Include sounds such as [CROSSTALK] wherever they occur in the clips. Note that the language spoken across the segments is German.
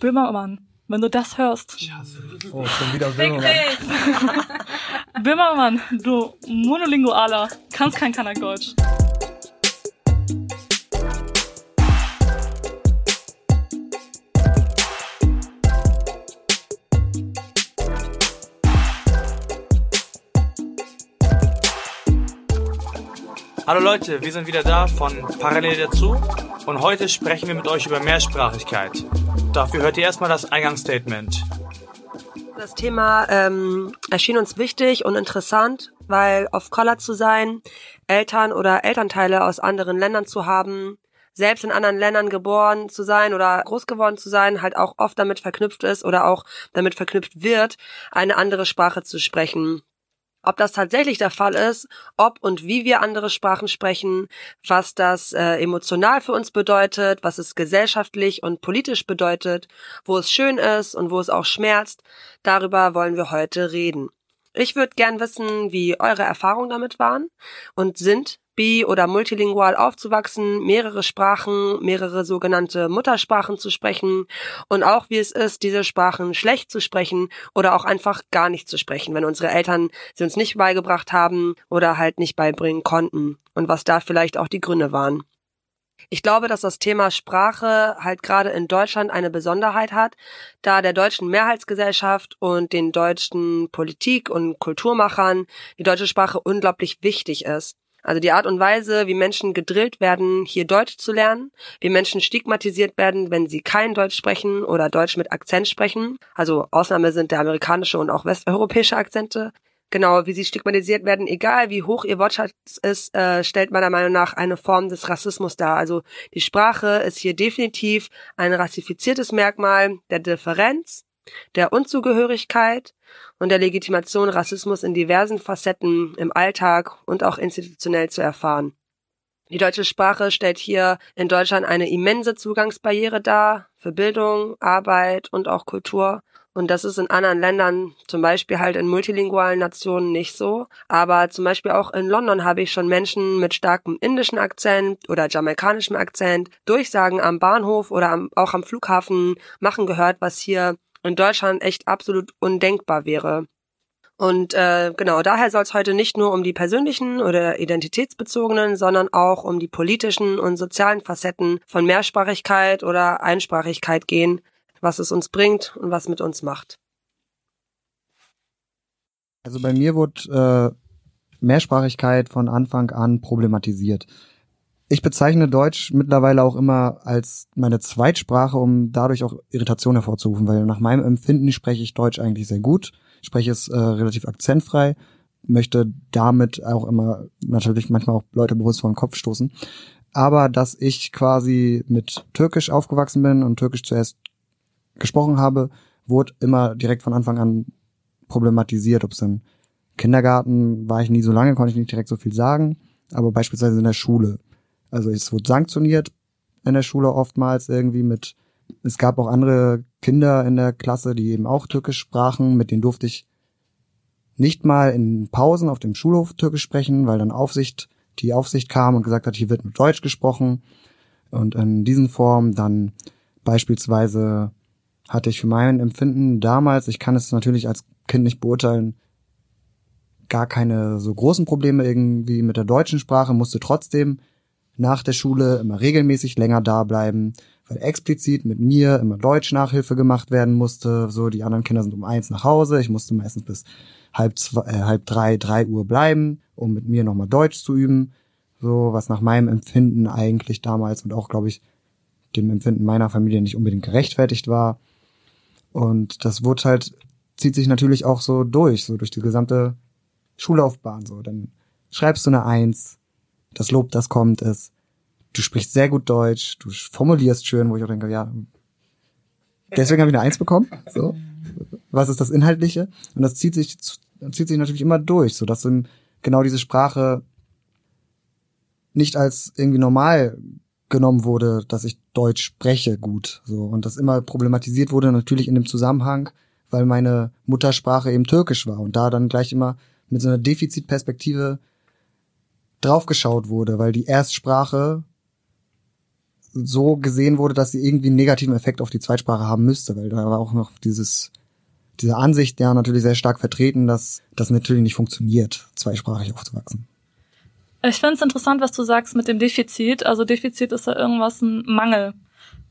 Böhmermann, wenn du das hörst. Oh, schon wieder Böhmermann. Böhmermann, [LAUGHS] du Monolingualer, kannst kein Kanakdeutsch. Hallo Leute, wir sind wieder da von Parallel dazu und heute sprechen wir mit euch über Mehrsprachigkeit. Dafür hört ihr erstmal das Eingangsstatement. Das Thema ähm, erschien uns wichtig und interessant, weil auf Collar zu sein, Eltern oder Elternteile aus anderen Ländern zu haben, selbst in anderen Ländern geboren zu sein oder groß geworden zu sein, halt auch oft damit verknüpft ist oder auch damit verknüpft wird, eine andere Sprache zu sprechen. Ob das tatsächlich der Fall ist, ob und wie wir andere Sprachen sprechen, was das äh, emotional für uns bedeutet, was es gesellschaftlich und politisch bedeutet, wo es schön ist und wo es auch schmerzt, darüber wollen wir heute reden. Ich würde gern wissen, wie eure Erfahrungen damit waren und sind, bi- oder multilingual aufzuwachsen, mehrere Sprachen, mehrere sogenannte Muttersprachen zu sprechen und auch wie es ist, diese Sprachen schlecht zu sprechen oder auch einfach gar nicht zu sprechen, wenn unsere Eltern sie uns nicht beigebracht haben oder halt nicht beibringen konnten und was da vielleicht auch die Gründe waren. Ich glaube, dass das Thema Sprache halt gerade in Deutschland eine Besonderheit hat, da der deutschen Mehrheitsgesellschaft und den deutschen Politik- und Kulturmachern die deutsche Sprache unglaublich wichtig ist. Also die Art und Weise, wie Menschen gedrillt werden, hier Deutsch zu lernen, wie Menschen stigmatisiert werden, wenn sie kein Deutsch sprechen oder Deutsch mit Akzent sprechen. Also Ausnahme sind der amerikanische und auch westeuropäische Akzente. Genau, wie sie stigmatisiert werden, egal wie hoch ihr Wortschatz ist, äh, stellt meiner Meinung nach eine Form des Rassismus dar. Also die Sprache ist hier definitiv ein rassifiziertes Merkmal der Differenz, der Unzugehörigkeit und der Legitimation Rassismus in diversen Facetten im Alltag und auch institutionell zu erfahren. Die deutsche Sprache stellt hier in Deutschland eine immense Zugangsbarriere dar für Bildung, Arbeit und auch Kultur. Und das ist in anderen Ländern, zum Beispiel halt in multilingualen Nationen nicht so. Aber zum Beispiel auch in London habe ich schon Menschen mit starkem indischen Akzent oder jamaikanischem Akzent Durchsagen am Bahnhof oder am, auch am Flughafen machen gehört, was hier in Deutschland echt absolut undenkbar wäre. Und äh, genau, daher soll es heute nicht nur um die persönlichen oder identitätsbezogenen, sondern auch um die politischen und sozialen Facetten von Mehrsprachigkeit oder Einsprachigkeit gehen, was es uns bringt und was mit uns macht. Also bei mir wurde äh, Mehrsprachigkeit von Anfang an problematisiert. Ich bezeichne Deutsch mittlerweile auch immer als meine Zweitsprache, um dadurch auch Irritation hervorzurufen, weil nach meinem Empfinden spreche ich Deutsch eigentlich sehr gut, spreche es äh, relativ akzentfrei, möchte damit auch immer natürlich manchmal auch Leute bewusst vor den Kopf stoßen. Aber dass ich quasi mit Türkisch aufgewachsen bin und Türkisch zuerst gesprochen habe, wurde immer direkt von Anfang an problematisiert. Ob es im Kindergarten war ich nie so lange, konnte ich nicht direkt so viel sagen, aber beispielsweise in der Schule also es wurde sanktioniert in der Schule oftmals irgendwie mit, es gab auch andere Kinder in der Klasse, die eben auch Türkisch sprachen, mit denen durfte ich nicht mal in Pausen auf dem Schulhof Türkisch sprechen, weil dann Aufsicht, die Aufsicht kam und gesagt hat, hier wird mit Deutsch gesprochen. Und in diesen Formen dann beispielsweise hatte ich für mein Empfinden damals, ich kann es natürlich als Kind nicht beurteilen, gar keine so großen Probleme irgendwie mit der deutschen Sprache, musste trotzdem nach der Schule immer regelmäßig länger da bleiben, weil explizit mit mir immer Deutsch Nachhilfe gemacht werden musste. So, die anderen Kinder sind um eins nach Hause. Ich musste meistens bis halb zwei, äh, halb drei, drei Uhr bleiben, um mit mir nochmal Deutsch zu üben. So, was nach meinem Empfinden eigentlich damals und auch, glaube ich, dem Empfinden meiner Familie nicht unbedingt gerechtfertigt war. Und das wurde halt, zieht sich natürlich auch so durch, so durch die gesamte Schullaufbahn, so. Dann schreibst du eine Eins, das Lob, das kommt, ist, du sprichst sehr gut Deutsch, du formulierst schön, wo ich auch denke, ja, deswegen habe ich eine Eins bekommen. So. Was ist das Inhaltliche? Und das zieht sich, zieht sich natürlich immer durch, so dass genau diese Sprache nicht als irgendwie normal genommen wurde, dass ich Deutsch spreche gut, so. Und das immer problematisiert wurde natürlich in dem Zusammenhang, weil meine Muttersprache eben Türkisch war und da dann gleich immer mit so einer Defizitperspektive draufgeschaut wurde, weil die Erstsprache so gesehen wurde, dass sie irgendwie einen negativen Effekt auf die Zweitsprache haben müsste, weil da war auch noch dieses diese Ansicht ja natürlich sehr stark vertreten, dass das natürlich nicht funktioniert, zweisprachig aufzuwachsen. Ich finde es interessant, was du sagst mit dem Defizit. Also Defizit ist ja irgendwas ein Mangel.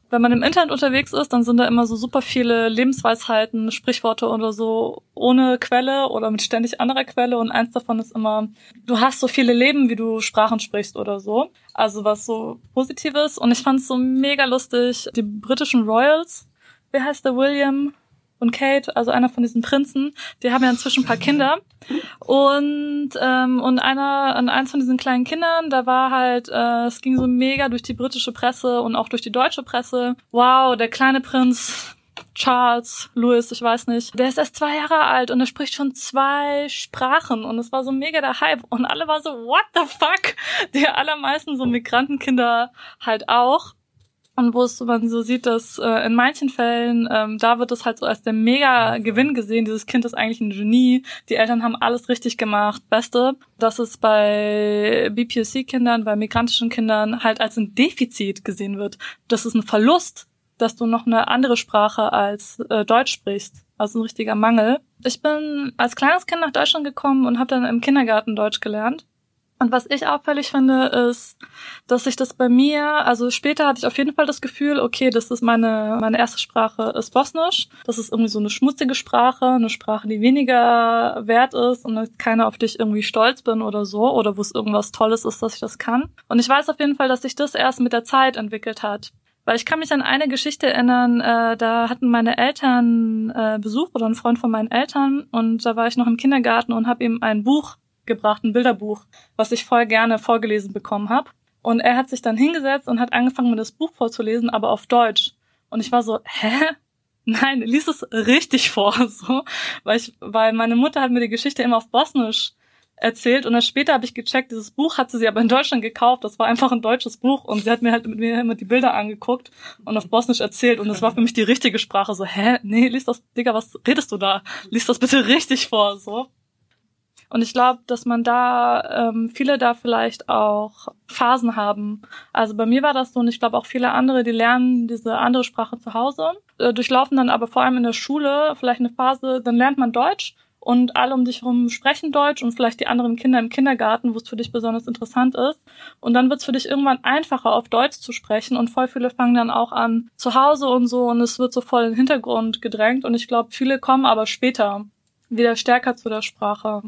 Wenn man im Internet unterwegs ist, dann sind da immer so super viele Lebensweisheiten, Sprichworte oder so ohne Quelle oder mit ständig anderer Quelle und eins davon ist immer, du hast so viele Leben, wie du Sprachen sprichst oder so. Also was so Positives und ich fand es so mega lustig. Die britischen Royals, wer heißt der William? und Kate, also einer von diesen Prinzen, die haben ja inzwischen ein paar Kinder. Und, ähm, und einer, eins von diesen kleinen Kindern, da war halt, äh, es ging so mega durch die britische Presse und auch durch die deutsche Presse. Wow, der kleine Prinz, Charles, Louis, ich weiß nicht. Der ist erst zwei Jahre alt und er spricht schon zwei Sprachen und es war so mega der Hype und alle waren so, what the fuck? Die allermeisten so Migrantenkinder halt auch und wo es man so sieht, dass äh, in manchen Fällen, ähm, da wird es halt so als der Mega-Gewinn gesehen, dieses Kind ist eigentlich ein Genie, die Eltern haben alles richtig gemacht, Beste. Dass es bei BPOC-Kindern, bei migrantischen Kindern halt als ein Defizit gesehen wird. Das ist ein Verlust, dass du noch eine andere Sprache als äh, Deutsch sprichst. Also ein richtiger Mangel. Ich bin als kleines Kind nach Deutschland gekommen und habe dann im Kindergarten Deutsch gelernt. Und was ich auffällig finde, ist, dass sich das bei mir, also später hatte ich auf jeden Fall das Gefühl, okay, das ist meine, meine erste Sprache ist Bosnisch. Das ist irgendwie so eine schmutzige Sprache, eine Sprache, die weniger wert ist und keiner auf dich irgendwie stolz bin oder so, oder wo es irgendwas Tolles ist, dass ich das kann. Und ich weiß auf jeden Fall, dass sich das erst mit der Zeit entwickelt hat. Weil ich kann mich an eine Geschichte erinnern, äh, da hatten meine Eltern äh, Besuch oder ein Freund von meinen Eltern und da war ich noch im Kindergarten und habe ihm ein Buch gebracht, ein Bilderbuch, was ich voll gerne vorgelesen bekommen habe. Und er hat sich dann hingesetzt und hat angefangen, mir das Buch vorzulesen, aber auf Deutsch. Und ich war so, hä? [LAUGHS] Nein, lies es richtig vor, [LAUGHS] so, weil ich, weil meine Mutter hat mir die Geschichte immer auf Bosnisch erzählt und dann später habe ich gecheckt, dieses Buch hat sie aber in Deutschland gekauft, das war einfach ein deutsches Buch und sie hat mir halt mit mir immer die Bilder angeguckt und auf Bosnisch erzählt und das war für mich die richtige Sprache, so, hä, nee, lies das, Digga, was redest du da? Lies das bitte richtig vor, so. Und ich glaube, dass man da, ähm, viele da vielleicht auch Phasen haben. Also bei mir war das so und ich glaube auch viele andere, die lernen diese andere Sprache zu Hause, äh, durchlaufen dann aber vor allem in der Schule vielleicht eine Phase, dann lernt man Deutsch und alle um dich herum sprechen Deutsch und vielleicht die anderen Kinder im Kindergarten, wo es für dich besonders interessant ist. Und dann wird es für dich irgendwann einfacher, auf Deutsch zu sprechen und voll viele fangen dann auch an zu Hause und so und es wird so voll in den Hintergrund gedrängt und ich glaube, viele kommen aber später wieder stärker zu der Sprache.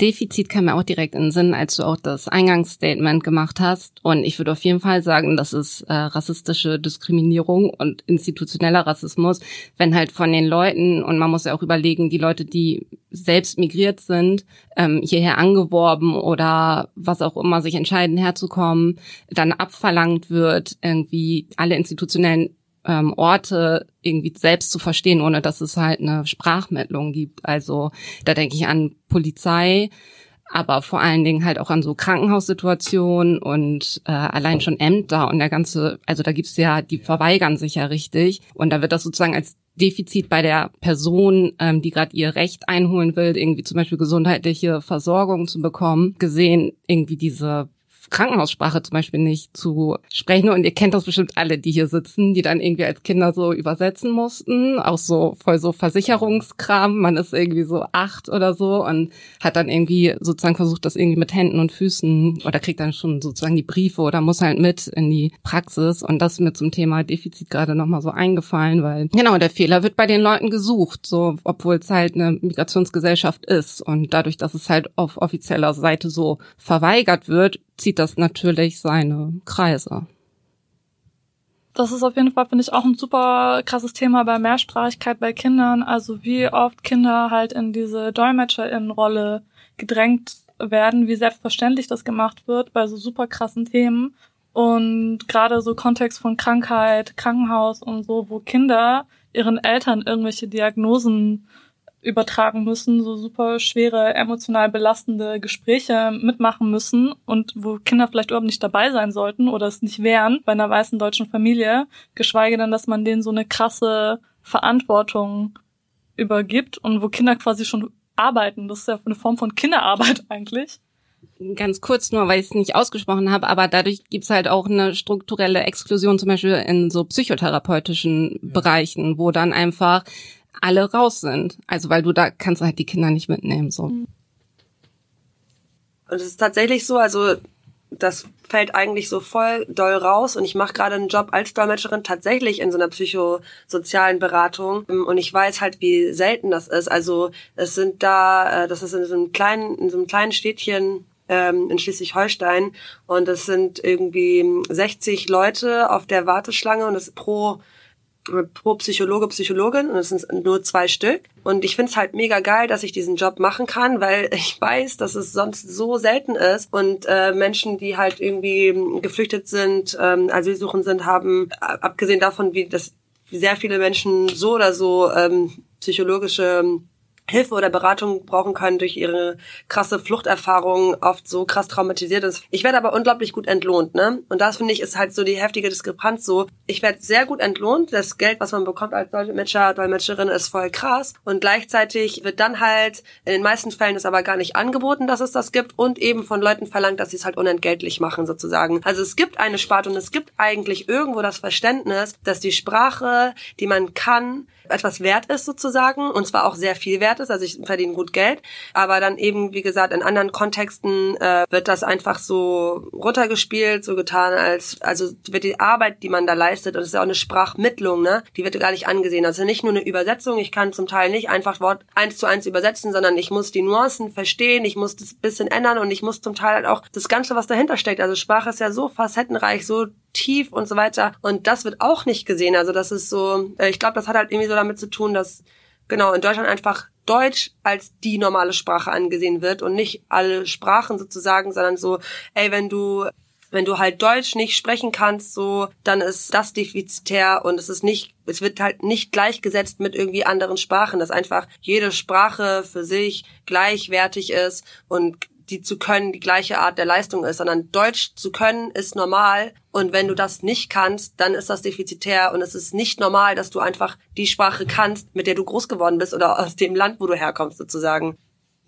Defizit kam mir auch direkt in den Sinn, als du auch das Eingangsstatement gemacht hast. Und ich würde auf jeden Fall sagen, das ist äh, rassistische Diskriminierung und institutioneller Rassismus, wenn halt von den Leuten, und man muss ja auch überlegen, die Leute, die selbst migriert sind, ähm, hierher angeworben oder was auch immer sich entscheiden herzukommen, dann abverlangt wird, irgendwie alle institutionellen ähm, Orte irgendwie selbst zu verstehen, ohne dass es halt eine Sprachmittlung gibt. Also da denke ich an Polizei, aber vor allen Dingen halt auch an so Krankenhaussituationen und äh, allein schon Ämter und der ganze, also da gibt's ja, die verweigern sich ja richtig und da wird das sozusagen als Defizit bei der Person, ähm, die gerade ihr Recht einholen will, irgendwie zum Beispiel gesundheitliche Versorgung zu bekommen, gesehen, irgendwie diese Krankenhaussprache zum Beispiel nicht zu sprechen. Und ihr kennt das bestimmt alle, die hier sitzen, die dann irgendwie als Kinder so übersetzen mussten. Auch so voll so Versicherungskram. Man ist irgendwie so acht oder so und hat dann irgendwie sozusagen versucht, das irgendwie mit Händen und Füßen oder kriegt dann schon sozusagen die Briefe oder muss halt mit in die Praxis. Und das ist mir zum Thema Defizit gerade nochmal so eingefallen, weil genau der Fehler wird bei den Leuten gesucht, so obwohl es halt eine Migrationsgesellschaft ist. Und dadurch, dass es halt auf offizieller Seite so verweigert wird, zieht das natürlich seine Kreise. Das ist auf jeden Fall, finde ich, auch ein super krasses Thema bei Mehrsprachigkeit bei Kindern. Also wie oft Kinder halt in diese DolmetscherInnen-Rolle gedrängt werden, wie selbstverständlich das gemacht wird bei so super krassen Themen. Und gerade so Kontext von Krankheit, Krankenhaus und so, wo Kinder ihren Eltern irgendwelche Diagnosen übertragen müssen, so super schwere, emotional belastende Gespräche mitmachen müssen und wo Kinder vielleicht überhaupt nicht dabei sein sollten oder es nicht wären bei einer weißen deutschen Familie, geschweige denn, dass man denen so eine krasse Verantwortung übergibt und wo Kinder quasi schon arbeiten. Das ist ja eine Form von Kinderarbeit [LAUGHS] eigentlich. ganz kurz nur, weil ich es nicht ausgesprochen habe, aber dadurch gibt's halt auch eine strukturelle Exklusion, zum Beispiel in so psychotherapeutischen ja. Bereichen, wo dann einfach alle raus sind. Also weil du da kannst halt die Kinder nicht mitnehmen. so. Und es ist tatsächlich so, also das fällt eigentlich so voll doll raus und ich mache gerade einen Job als Dolmetscherin tatsächlich in so einer psychosozialen Beratung und ich weiß halt, wie selten das ist. Also es sind da, äh, das ist in so einem kleinen, in so einem kleinen Städtchen ähm, in Schleswig-Holstein und es sind irgendwie 60 Leute auf der Warteschlange und es pro pro Psychologe, Psychologin und es sind nur zwei Stück. Und ich finde es halt mega geil, dass ich diesen Job machen kann, weil [LAUGHS] ich weiß, dass es sonst so selten ist und äh, Menschen, die halt irgendwie geflüchtet sind, ähm, Asylsuchend sind, haben, abgesehen davon, wie das sehr viele Menschen so oder so ähm, psychologische Hilfe oder Beratung brauchen können durch ihre krasse Fluchterfahrung, oft so krass traumatisiert ist. Ich werde aber unglaublich gut entlohnt, ne? Und das finde ich ist halt so die heftige Diskrepanz so. Ich werde sehr gut entlohnt. Das Geld, was man bekommt als Dolmetscher, Dolmetscherin, ist voll krass. Und gleichzeitig wird dann halt, in den meisten Fällen ist aber gar nicht angeboten, dass es das gibt und eben von Leuten verlangt, dass sie es halt unentgeltlich machen sozusagen. Also es gibt eine Sparte und es gibt eigentlich irgendwo das Verständnis, dass die Sprache, die man kann, etwas wert ist sozusagen und zwar auch sehr viel wert ist, also ich verdiene gut Geld, aber dann eben, wie gesagt, in anderen Kontexten äh, wird das einfach so runtergespielt, so getan als, also wird die Arbeit, die man da leistet, und das ist ja auch eine Sprachmittlung, ne, die wird gar nicht angesehen. Also nicht nur eine Übersetzung, ich kann zum Teil nicht einfach Wort eins zu eins übersetzen, sondern ich muss die Nuancen verstehen, ich muss das bisschen ändern und ich muss zum Teil halt auch das Ganze, was dahinter steckt. Also Sprache ist ja so facettenreich, so tief und so weiter. Und das wird auch nicht gesehen. Also das ist so, äh, ich glaube, das hat halt irgendwie so damit zu tun, dass genau in Deutschland einfach Deutsch als die normale Sprache angesehen wird und nicht alle Sprachen sozusagen, sondern so, ey, wenn du wenn du halt Deutsch nicht sprechen kannst, so, dann ist das defizitär und es ist nicht, es wird halt nicht gleichgesetzt mit irgendwie anderen Sprachen, dass einfach jede Sprache für sich gleichwertig ist und die zu können die gleiche Art der Leistung ist, sondern Deutsch zu können ist normal und wenn du das nicht kannst, dann ist das defizitär und es ist nicht normal, dass du einfach die Sprache kannst, mit der du groß geworden bist oder aus dem Land, wo du herkommst sozusagen.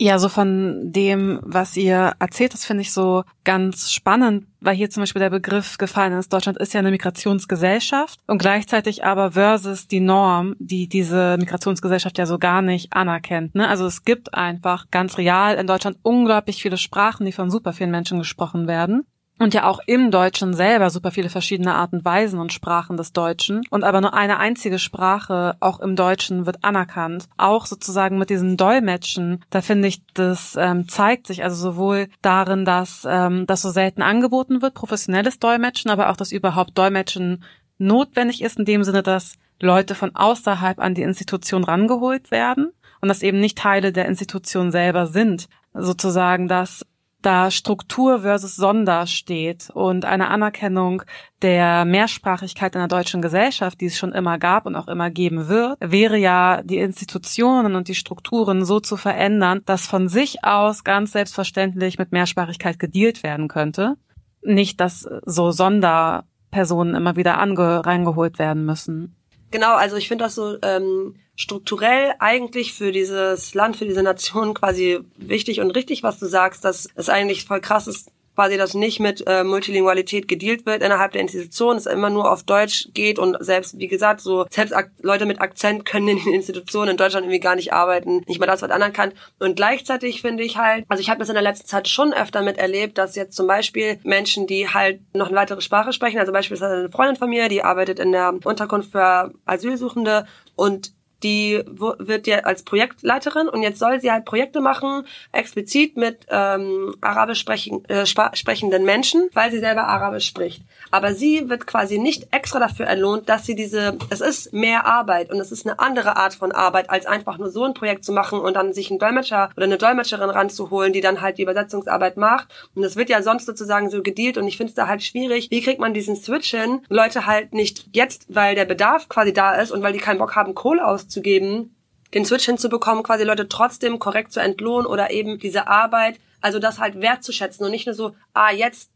Ja, so von dem, was ihr erzählt, das finde ich so ganz spannend, weil hier zum Beispiel der Begriff gefallen ist. Deutschland ist ja eine Migrationsgesellschaft und gleichzeitig aber versus die Norm, die diese Migrationsgesellschaft ja so gar nicht anerkennt. Ne? Also es gibt einfach ganz real in Deutschland unglaublich viele Sprachen, die von super vielen Menschen gesprochen werden und ja auch im Deutschen selber super viele verschiedene Arten, Weisen und Sprachen des Deutschen und aber nur eine einzige Sprache auch im Deutschen wird anerkannt. Auch sozusagen mit diesen Dolmetschen, da finde ich, das ähm, zeigt sich also sowohl darin, dass ähm, das so selten angeboten wird, professionelles Dolmetschen, aber auch, dass überhaupt Dolmetschen notwendig ist, in dem Sinne, dass Leute von außerhalb an die Institution rangeholt werden und dass eben nicht Teile der Institution selber sind. Sozusagen, dass da Struktur versus Sonder steht und eine Anerkennung der Mehrsprachigkeit in der deutschen Gesellschaft, die es schon immer gab und auch immer geben wird, wäre ja die Institutionen und die Strukturen so zu verändern, dass von sich aus ganz selbstverständlich mit Mehrsprachigkeit gedealt werden könnte. Nicht, dass so Sonderpersonen immer wieder reingeholt werden müssen. Genau, also ich finde das so ähm, strukturell eigentlich für dieses Land, für diese Nation quasi wichtig und richtig, was du sagst, dass es eigentlich voll krass ist, quasi, dass nicht mit äh, Multilingualität gedealt wird innerhalb der Institution, es immer nur auf Deutsch geht und selbst, wie gesagt, so selbst Leute mit Akzent können in den Institutionen in Deutschland irgendwie gar nicht arbeiten, nicht mal das wird anerkannt. Und gleichzeitig finde ich halt, also ich habe das in der letzten Zeit schon öfter mit erlebt, dass jetzt zum Beispiel Menschen, die halt noch eine weitere Sprache sprechen, also beispielsweise eine Freundin von mir, die arbeitet in der Unterkunft für Asylsuchende und die wird ja als Projektleiterin und jetzt soll sie halt Projekte machen, explizit mit ähm, arabisch sprechen, äh, sprechenden Menschen, weil sie selber Arabisch spricht. Aber sie wird quasi nicht extra dafür entlohnt, dass sie diese, es ist mehr Arbeit und es ist eine andere Art von Arbeit, als einfach nur so ein Projekt zu machen und dann sich einen Dolmetscher oder eine Dolmetscherin ranzuholen, die dann halt die Übersetzungsarbeit macht. Und das wird ja sonst sozusagen so gedealt und ich finde es da halt schwierig, wie kriegt man diesen Switch hin? Leute halt nicht jetzt, weil der Bedarf quasi da ist und weil die keinen Bock haben, Kohle auszugeben, den Switch hinzubekommen, quasi Leute trotzdem korrekt zu entlohnen oder eben diese Arbeit, also das halt wertzuschätzen und nicht nur so, ah, jetzt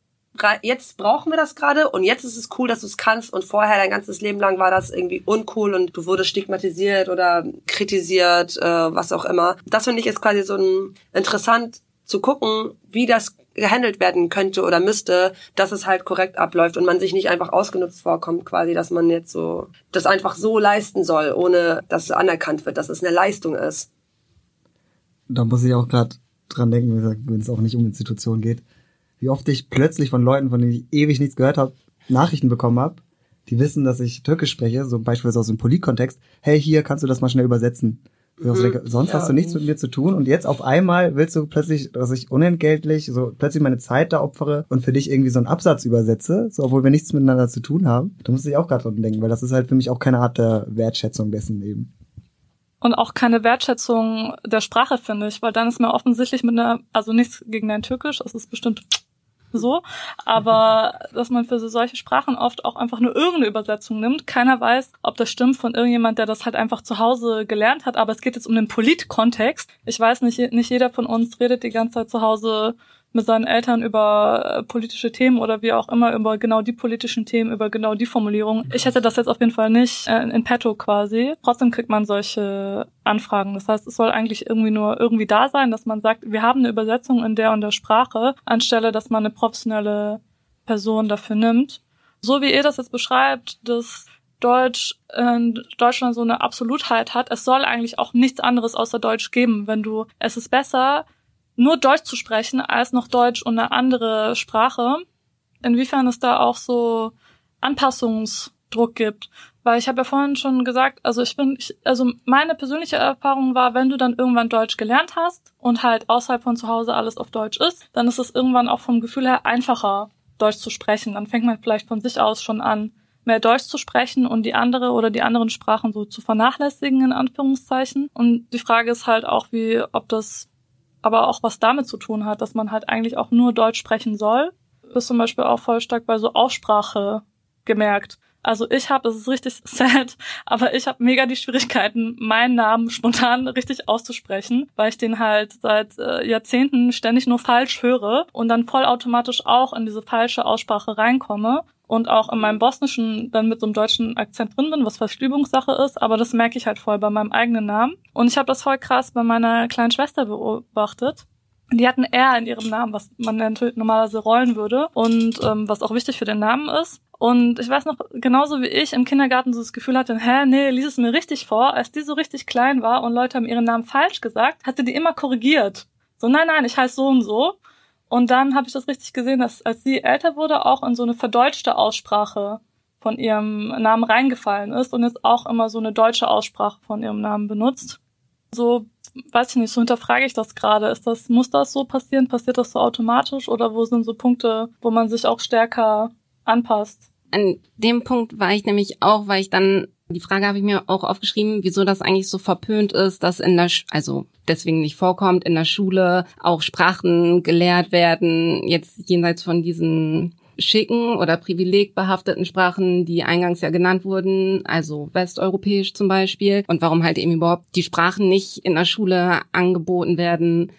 jetzt brauchen wir das gerade und jetzt ist es cool, dass du es kannst und vorher dein ganzes Leben lang war das irgendwie uncool und du wurdest stigmatisiert oder kritisiert, äh, was auch immer. Das finde ich ist quasi so ein interessant zu gucken, wie das gehandelt werden könnte oder müsste, dass es halt korrekt abläuft und man sich nicht einfach ausgenutzt vorkommt, quasi, dass man jetzt so das einfach so leisten soll, ohne dass es anerkannt wird, dass es eine Leistung ist. Da muss ich auch gerade dran denken, wenn es auch nicht um Institutionen geht, wie oft ich plötzlich von Leuten, von denen ich ewig nichts gehört habe, Nachrichten bekommen habe, die wissen, dass ich Türkisch spreche, so beispielsweise aus dem Politkontext, hey, hier kannst du das mal schnell übersetzen. Denke, sonst ja. hast du nichts mit mir zu tun und jetzt auf einmal willst du plötzlich, dass ich unentgeltlich so plötzlich meine Zeit da opfere und für dich irgendwie so einen Absatz übersetze, so obwohl wir nichts miteinander zu tun haben. Da muss ich auch gerade dran denken, weil das ist halt für mich auch keine Art der Wertschätzung dessen eben. Und auch keine Wertschätzung der Sprache, finde ich, weil dann ist mir offensichtlich mit einer, also nichts gegen dein Türkisch, es ist bestimmt so, aber [LAUGHS] dass man für solche Sprachen oft auch einfach nur irgendeine Übersetzung nimmt. Keiner weiß, ob das stimmt von irgendjemand, der das halt einfach zu Hause gelernt hat, aber es geht jetzt um den Politkontext. Ich weiß nicht, nicht jeder von uns redet die ganze Zeit zu Hause mit seinen Eltern über äh, politische Themen oder wie auch immer, über genau die politischen Themen, über genau die Formulierung. Ich hätte das jetzt auf jeden Fall nicht äh, in petto quasi. Trotzdem kriegt man solche Anfragen. Das heißt, es soll eigentlich irgendwie nur irgendwie da sein, dass man sagt, wir haben eine Übersetzung in der und der Sprache, anstelle, dass man eine professionelle Person dafür nimmt. So wie ihr das jetzt beschreibt, dass Deutsch in Deutschland so eine Absolutheit hat. Es soll eigentlich auch nichts anderes außer Deutsch geben. Wenn du, es ist besser, nur Deutsch zu sprechen als noch Deutsch und eine andere Sprache. Inwiefern es da auch so Anpassungsdruck gibt. Weil ich habe ja vorhin schon gesagt, also ich bin, ich, also meine persönliche Erfahrung war, wenn du dann irgendwann Deutsch gelernt hast und halt außerhalb von zu Hause alles auf Deutsch ist, dann ist es irgendwann auch vom Gefühl her einfacher, Deutsch zu sprechen. Dann fängt man vielleicht von sich aus schon an, mehr Deutsch zu sprechen und die andere oder die anderen Sprachen so zu vernachlässigen, in Anführungszeichen. Und die Frage ist halt auch, wie, ob das aber auch was damit zu tun hat, dass man halt eigentlich auch nur Deutsch sprechen soll. Das ist zum Beispiel auch voll stark bei so Aussprache gemerkt. Also ich habe, das ist richtig [LAUGHS] sad, aber ich habe mega die Schwierigkeiten, meinen Namen spontan richtig auszusprechen, weil ich den halt seit äh, Jahrzehnten ständig nur falsch höre und dann vollautomatisch auch in diese falsche Aussprache reinkomme und auch in meinem Bosnischen dann mit so einem deutschen Akzent drin bin, was fast ist, aber das merke ich halt voll bei meinem eigenen Namen. Und ich habe das voll krass bei meiner kleinen Schwester beobachtet. Die hatten R in ihrem Namen, was man natürlich normalerweise rollen würde und ähm, was auch wichtig für den Namen ist. Und ich weiß noch, genauso wie ich im Kindergarten so das Gefühl hatte, hä, nee, lies es mir richtig vor. Als die so richtig klein war und Leute haben ihren Namen falsch gesagt, hat sie die immer korrigiert. So, nein, nein, ich heiße so und so. Und dann habe ich das richtig gesehen, dass als sie älter wurde, auch in so eine verdeutschte Aussprache von ihrem Namen reingefallen ist und jetzt auch immer so eine deutsche Aussprache von ihrem Namen benutzt. So, weiß ich nicht, so hinterfrage ich das gerade. Ist das, muss das so passieren? Passiert das so automatisch oder wo sind so Punkte, wo man sich auch stärker anpasst? An dem Punkt war ich nämlich auch, weil ich dann die Frage habe ich mir auch aufgeschrieben, wieso das eigentlich so verpönt ist, dass in der, Sch also deswegen nicht vorkommt, in der Schule auch Sprachen gelehrt werden, jetzt jenseits von diesen schicken oder privilegbehafteten Sprachen, die eingangs ja genannt wurden, also westeuropäisch zum Beispiel, und warum halt eben überhaupt die Sprachen nicht in der Schule angeboten werden,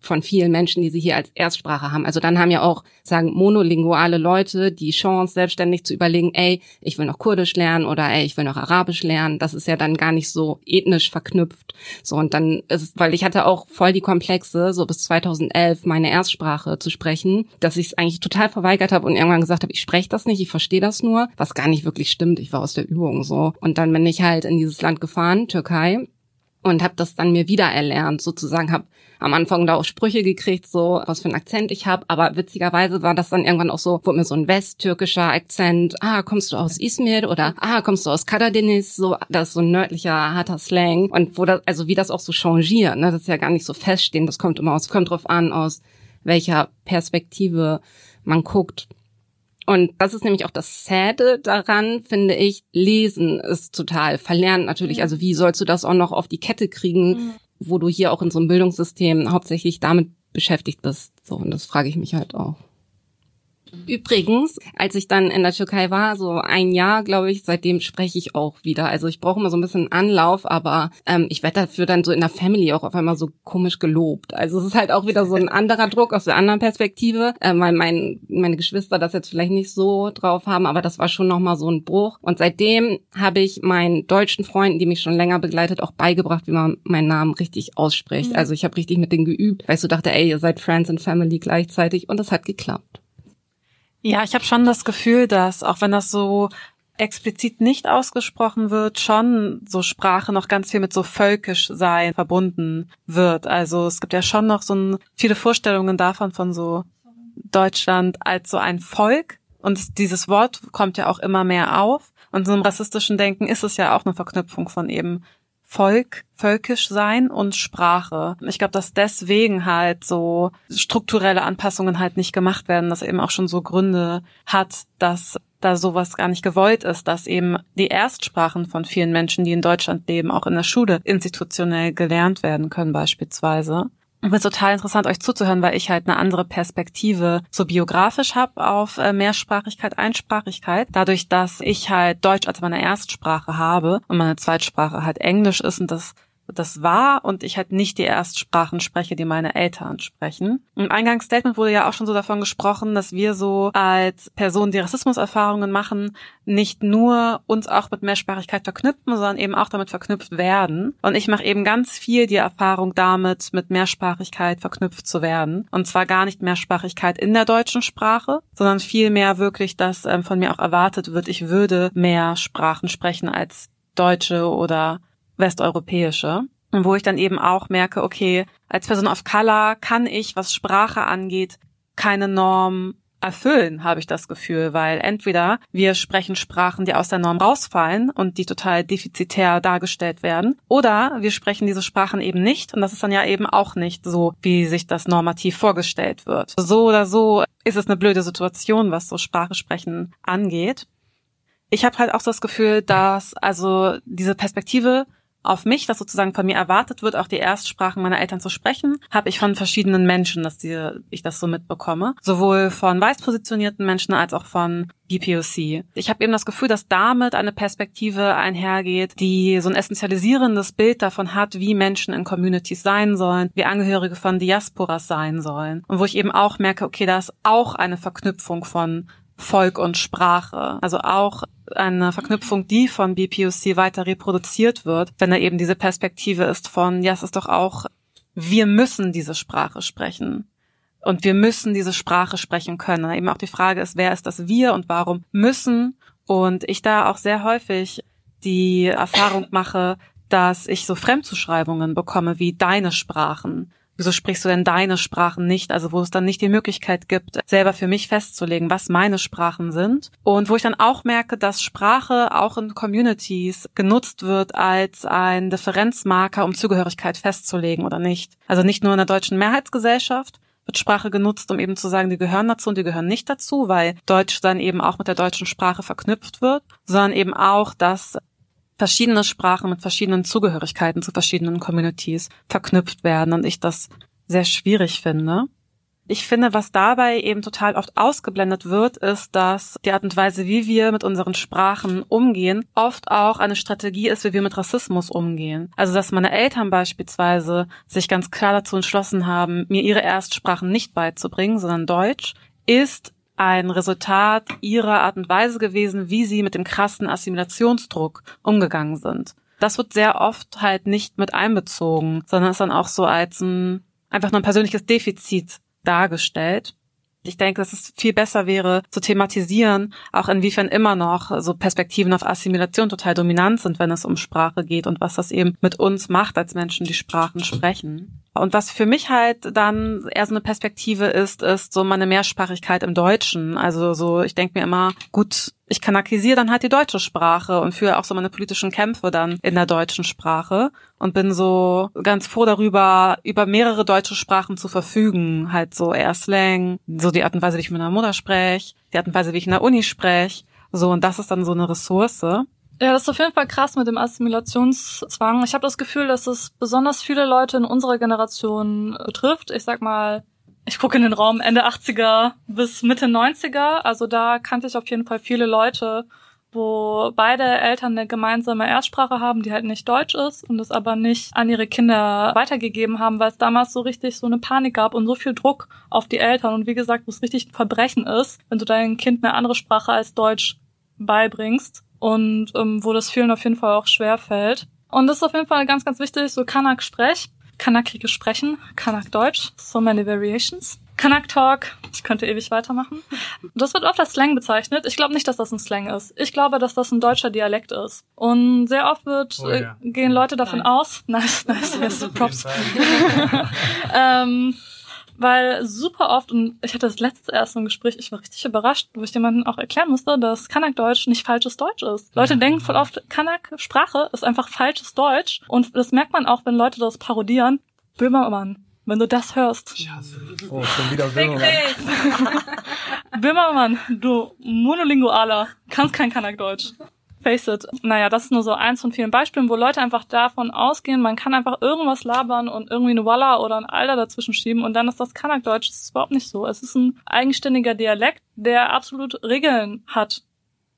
von vielen Menschen, die sie hier als Erstsprache haben. Also dann haben ja auch, sagen, monolinguale Leute die Chance, selbstständig zu überlegen, ey, ich will noch Kurdisch lernen oder ey, ich will noch Arabisch lernen. Das ist ja dann gar nicht so ethnisch verknüpft. So, und dann ist, weil ich hatte auch voll die Komplexe, so bis 2011 meine Erstsprache zu sprechen, dass ich es eigentlich total verweigert habe und irgendwann gesagt habe, ich spreche das nicht, ich verstehe das nur, was gar nicht wirklich stimmt. Ich war aus der Übung so. Und dann bin ich halt in dieses Land gefahren, Türkei, und habe das dann mir wieder erlernt, sozusagen habe am Anfang da auch Sprüche gekriegt, so was für einen Akzent ich habe, aber witzigerweise war das dann irgendwann auch so, wurde mir so ein westtürkischer Akzent, ah, kommst du aus Izmir oder ah, kommst du aus Karadeniz, so das ist so ein nördlicher harter Slang und wo das also wie das auch so changiert, ne, das ist ja gar nicht so feststehen, das kommt immer aus kommt drauf an aus welcher Perspektive man guckt. Und das ist nämlich auch das Sade daran, finde ich. Lesen ist total verlernt natürlich. Also wie sollst du das auch noch auf die Kette kriegen, mhm. Wo du hier auch in so einem Bildungssystem hauptsächlich damit beschäftigt bist? So, und das frage ich mich halt auch. Übrigens, als ich dann in der Türkei war, so ein Jahr, glaube ich, seitdem spreche ich auch wieder. Also ich brauche immer so ein bisschen Anlauf, aber ähm, ich werde dafür dann so in der Family auch auf einmal so komisch gelobt. Also es ist halt auch wieder so ein anderer [LAUGHS] Druck aus der anderen Perspektive, äh, weil mein, meine Geschwister das jetzt vielleicht nicht so drauf haben, aber das war schon nochmal so ein Bruch. Und seitdem habe ich meinen deutschen Freunden, die mich schon länger begleitet, auch beigebracht, wie man meinen Namen richtig ausspricht. Mhm. Also ich habe richtig mit denen geübt, weil ich so dachte, ey, ihr seid Friends and Family gleichzeitig und das hat geklappt. Ja, ich habe schon das Gefühl, dass auch wenn das so explizit nicht ausgesprochen wird, schon so Sprache noch ganz viel mit so völkisch sein verbunden wird. Also es gibt ja schon noch so ein, viele Vorstellungen davon von so Deutschland als so ein Volk. Und dieses Wort kommt ja auch immer mehr auf. Und so im rassistischen Denken ist es ja auch eine Verknüpfung von eben Volk, völkisch sein und Sprache. Ich glaube, dass deswegen halt so strukturelle Anpassungen halt nicht gemacht werden, dass eben auch schon so Gründe hat, dass da sowas gar nicht gewollt ist, dass eben die Erstsprachen von vielen Menschen, die in Deutschland leben, auch in der Schule institutionell gelernt werden können beispielsweise. Ich finde total interessant, euch zuzuhören, weil ich halt eine andere Perspektive so biografisch habe auf äh, Mehrsprachigkeit, Einsprachigkeit. Dadurch, dass ich halt Deutsch als meine Erstsprache habe und meine Zweitsprache halt Englisch ist und das das war und ich halt nicht die Erstsprachen spreche, die meine Eltern sprechen. Im Eingangsstatement wurde ja auch schon so davon gesprochen, dass wir so als Personen, die Rassismuserfahrungen machen, nicht nur uns auch mit Mehrsprachigkeit verknüpfen, sondern eben auch damit verknüpft werden. Und ich mache eben ganz viel die Erfahrung damit, mit Mehrsprachigkeit verknüpft zu werden. Und zwar gar nicht Mehrsprachigkeit in der deutschen Sprache, sondern vielmehr wirklich, dass ähm, von mir auch erwartet wird, ich würde mehr Sprachen sprechen als Deutsche oder westeuropäische. Wo ich dann eben auch merke, okay, als Person of Color kann ich, was Sprache angeht, keine Norm erfüllen, habe ich das Gefühl, weil entweder wir sprechen Sprachen, die aus der Norm rausfallen und die total defizitär dargestellt werden, oder wir sprechen diese Sprachen eben nicht und das ist dann ja eben auch nicht so, wie sich das normativ vorgestellt wird. So oder so ist es eine blöde Situation, was so Sprache sprechen angeht. Ich habe halt auch das Gefühl, dass also diese Perspektive auf mich, dass sozusagen von mir erwartet wird, auch die Erstsprachen meiner Eltern zu sprechen, habe ich von verschiedenen Menschen, dass die, ich das so mitbekomme. Sowohl von weiß positionierten Menschen als auch von BPOC. Ich habe eben das Gefühl, dass damit eine Perspektive einhergeht, die so ein essentialisierendes Bild davon hat, wie Menschen in Communities sein sollen, wie Angehörige von Diasporas sein sollen. Und wo ich eben auch merke, okay, da ist auch eine Verknüpfung von Volk und Sprache. Also auch eine Verknüpfung, die von BPOC weiter reproduziert wird, wenn da eben diese Perspektive ist von, ja, es ist doch auch, wir müssen diese Sprache sprechen. Und wir müssen diese Sprache sprechen können. Eben auch die Frage ist, wer ist das wir und warum müssen? Und ich da auch sehr häufig die Erfahrung mache, dass ich so Fremdzuschreibungen bekomme wie deine Sprachen wieso sprichst du denn deine Sprachen nicht? Also wo es dann nicht die Möglichkeit gibt, selber für mich festzulegen, was meine Sprachen sind. Und wo ich dann auch merke, dass Sprache auch in Communities genutzt wird als ein Differenzmarker, um Zugehörigkeit festzulegen oder nicht. Also nicht nur in der deutschen Mehrheitsgesellschaft, wird Sprache genutzt, um eben zu sagen, die gehören dazu und die gehören nicht dazu, weil Deutsch dann eben auch mit der deutschen Sprache verknüpft wird, sondern eben auch, dass verschiedene Sprachen mit verschiedenen Zugehörigkeiten zu verschiedenen Communities verknüpft werden und ich das sehr schwierig finde. Ich finde, was dabei eben total oft ausgeblendet wird, ist, dass die Art und Weise, wie wir mit unseren Sprachen umgehen, oft auch eine Strategie ist, wie wir mit Rassismus umgehen. Also, dass meine Eltern beispielsweise sich ganz klar dazu entschlossen haben, mir ihre Erstsprachen nicht beizubringen, sondern Deutsch, ist ein Resultat ihrer Art und Weise gewesen, wie sie mit dem krassen Assimilationsdruck umgegangen sind. Das wird sehr oft halt nicht mit einbezogen, sondern ist dann auch so als ein einfach nur ein persönliches Defizit dargestellt. Ich denke, dass es viel besser wäre zu thematisieren, auch inwiefern immer noch so Perspektiven auf Assimilation total dominant sind, wenn es um Sprache geht und was das eben mit uns macht als Menschen, die Sprachen sprechen. Und was für mich halt dann eher so eine Perspektive ist, ist so meine Mehrsprachigkeit im Deutschen. Also so, ich denke mir immer, gut, ich kanakisiere dann halt die deutsche Sprache und führe auch so meine politischen Kämpfe dann in der deutschen Sprache und bin so ganz froh darüber, über mehrere deutsche Sprachen zu verfügen. Halt so eher Slang, so die Art und Weise, wie ich mit meiner Mutter spreche, die Art und Weise, wie ich in der Uni spreche. So, und das ist dann so eine Ressource. Ja, das ist auf jeden Fall krass mit dem Assimilationszwang. Ich habe das Gefühl, dass es besonders viele Leute in unserer Generation äh, trifft. Ich sag mal, ich gucke in den Raum Ende 80er bis Mitte 90er. Also da kannte ich auf jeden Fall viele Leute, wo beide Eltern eine gemeinsame Erstsprache haben, die halt nicht Deutsch ist und es aber nicht an ihre Kinder weitergegeben haben, weil es damals so richtig so eine Panik gab und so viel Druck auf die Eltern und wie gesagt, wo es richtig ein Verbrechen ist, wenn du deinem Kind eine andere Sprache als Deutsch beibringst und ähm, wo das vielen auf jeden Fall auch schwer fällt. Und das ist auf jeden Fall ganz, ganz wichtig, so Kanak-Sprech, Kanakige Sprechen, Kanak-Deutsch, so many variations. Kanak Talk, ich könnte ewig weitermachen. Das wird oft als Slang bezeichnet. Ich glaube nicht, dass das ein Slang ist. Ich glaube, dass das ein deutscher Dialekt ist. Und sehr oft wird, Oh ja. äh, gehen Leute davon Nice. aus, nice, nice, yes, props. [LAUGHS] ähm, weil super oft, und ich hatte das letzte erst so ein Gespräch, ich war richtig überrascht, wo ich jemandem auch erklären musste, dass Kanak-Deutsch nicht falsches Deutsch ist. Leute denken voll oft, Kanak-Sprache ist einfach falsches Deutsch. Und das merkt man auch, wenn Leute das parodieren. Böhmermann, wenn du das hörst. Oh, schon wieder Böhmermann. dich! [LAUGHS] Böhmermann, du Monolingualer, kannst kein Kanak-Deutsch. Face it. Naja, das ist nur so eins von vielen Beispielen, wo Leute einfach davon ausgehen, man kann einfach irgendwas labern und irgendwie eine Walla oder ein Alter dazwischen schieben und dann ist das Kanak-Deutsch. Das ist überhaupt nicht so. Es ist ein eigenständiger Dialekt, der absolut Regeln hat.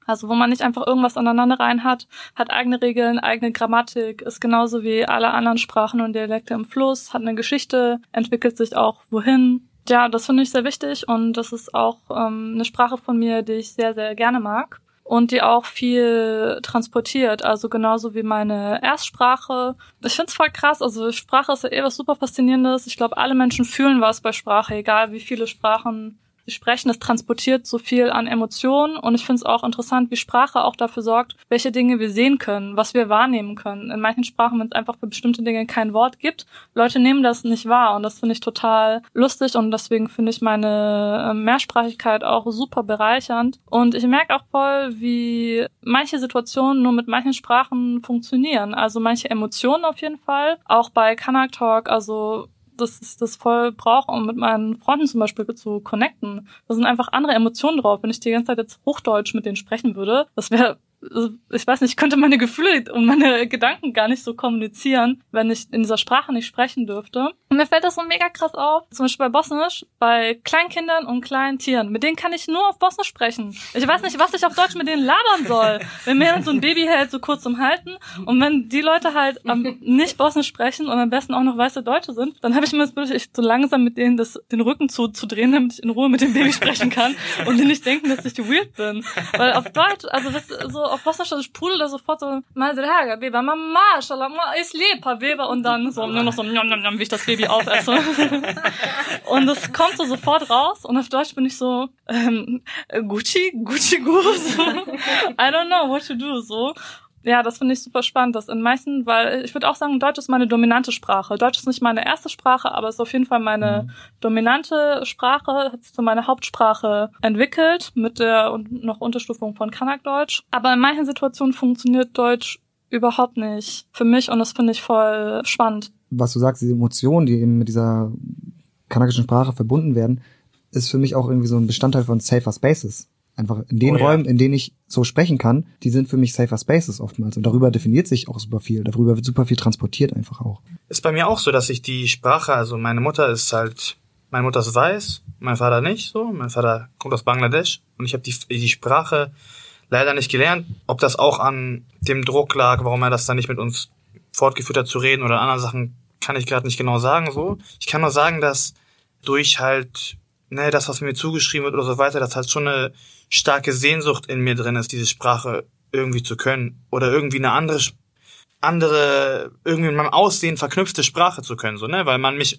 Also wo man nicht einfach irgendwas aneinander rein hat, hat eigene Regeln, eigene Grammatik, ist genauso wie alle anderen Sprachen und Dialekte im Fluss, hat eine Geschichte, entwickelt sich auch wohin. Ja, das finde ich sehr wichtig und das ist auch ähm, eine Sprache von mir, die ich sehr, sehr gerne mag und die auch viel transportiert, also genauso wie meine Erstsprache. Ich finde es voll krass, also Sprache ist ja eh was super Faszinierendes. Ich glaube, alle Menschen fühlen was bei Sprache, egal wie viele Sprachen sprechen. Es transportiert so viel an Emotionen und ich finde es auch interessant, wie Sprache auch dafür sorgt, welche Dinge wir sehen können, was wir wahrnehmen können. In manchen Sprachen, wenn es einfach für bestimmte Dinge kein Wort gibt, Leute nehmen das nicht wahr und das finde ich total lustig und deswegen finde ich meine äh, Mehrsprachigkeit auch super bereichernd und ich merke auch voll, wie manche Situationen nur mit manchen Sprachen funktionieren. Also manche Emotionen auf jeden Fall, auch bei Kanak Talk, also dass ich das voll brauche, um mit meinen Freunden zum Beispiel zu connecten. Da sind einfach andere Emotionen drauf. Wenn ich die ganze Zeit jetzt Hochdeutsch mit denen sprechen würde, das wäre ich weiß nicht, ich könnte meine Gefühle und meine Gedanken gar nicht so kommunizieren, wenn ich in dieser Sprache nicht sprechen dürfte. Und mir fällt das so mega krass auf, zum Beispiel bei Bosnisch, bei Kleinkindern und kleinen Tieren. Mit denen kann ich nur auf Bosnisch sprechen. Ich weiß nicht, was ich auf Deutsch mit denen labern soll. Wenn mir jemand so ein Baby hält, so kurz zum Halten, und wenn die Leute halt ähm, nicht Bosnisch sprechen und am besten auch noch weiße Deutsche sind, dann habe ich immer das Bild, ich so langsam mit denen das, den Rücken zuzudrehen, damit ich in Ruhe mit dem Baby sprechen kann und die nicht denken, dass ich weird bin. Weil auf Deutsch, also das, so auf Bosnisch, also ich sprudel da sofort so, mal Draga, Weber, Mama, Mashallah, ma, ich lebe, Weber, und dann so, nur noch so, njam, njam, njam, wie ich das Baby aufesse. [LAUGHS] und es kommt so sofort raus, und auf Deutsch bin ich so, ähm, Gucci, Gucci Goose, [LAUGHS] I don't know what to do, so. Ja, das finde ich super spannend, dass in manchen, weil ich würde auch sagen, Deutsch ist meine dominante Sprache. Deutsch ist nicht meine erste Sprache, aber ist auf jeden Fall meine dominante Sprache, hat sich zu meiner Hauptsprache entwickelt, mit der und noch Unterstufung von Kanak-Deutsch. Aber in manchen Situationen funktioniert Deutsch überhaupt nicht für mich und das finde ich voll spannend. Was du sagst, diese Emotionen, die eben mit dieser kanakischen Sprache verbunden werden, ist für mich auch irgendwie so ein Bestandteil von Safer Spaces. Einfach in den Oh ja. Räumen, in denen ich so sprechen kann, die sind für mich Safer Spaces oftmals. Und darüber definiert sich auch super viel. Darüber wird super viel transportiert einfach auch. Ist bei mir auch so, dass ich die Sprache, also meine Mutter ist halt, meine Mutter ist weiß, mein Vater nicht so, mein Vater kommt aus Bangladesch und ich habe die, die Sprache leider nicht gelernt. Ob das auch an dem Druck lag, warum er das dann nicht mit uns fortgeführt hat zu reden oder andere Sachen, kann ich gerade nicht genau sagen so. Ich kann nur sagen, dass durch halt, ne, das, was mir zugeschrieben wird oder so weiter, dass halt schon eine starke Sehnsucht in mir drin ist, diese Sprache irgendwie zu können oder irgendwie eine andere andere irgendwie mit meinem Aussehen verknüpfte Sprache zu können, so ne, weil man mich,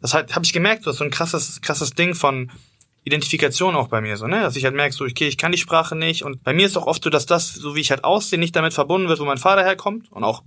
das halt habe ich gemerkt, das ist so ein krasses krasses Ding von Identifikation auch bei mir so, ne, dass ich halt merke, so okay, ich kann die Sprache nicht und bei mir ist auch oft so, dass das, so wie ich halt aussehe, nicht damit verbunden wird, wo mein Vater herkommt und auch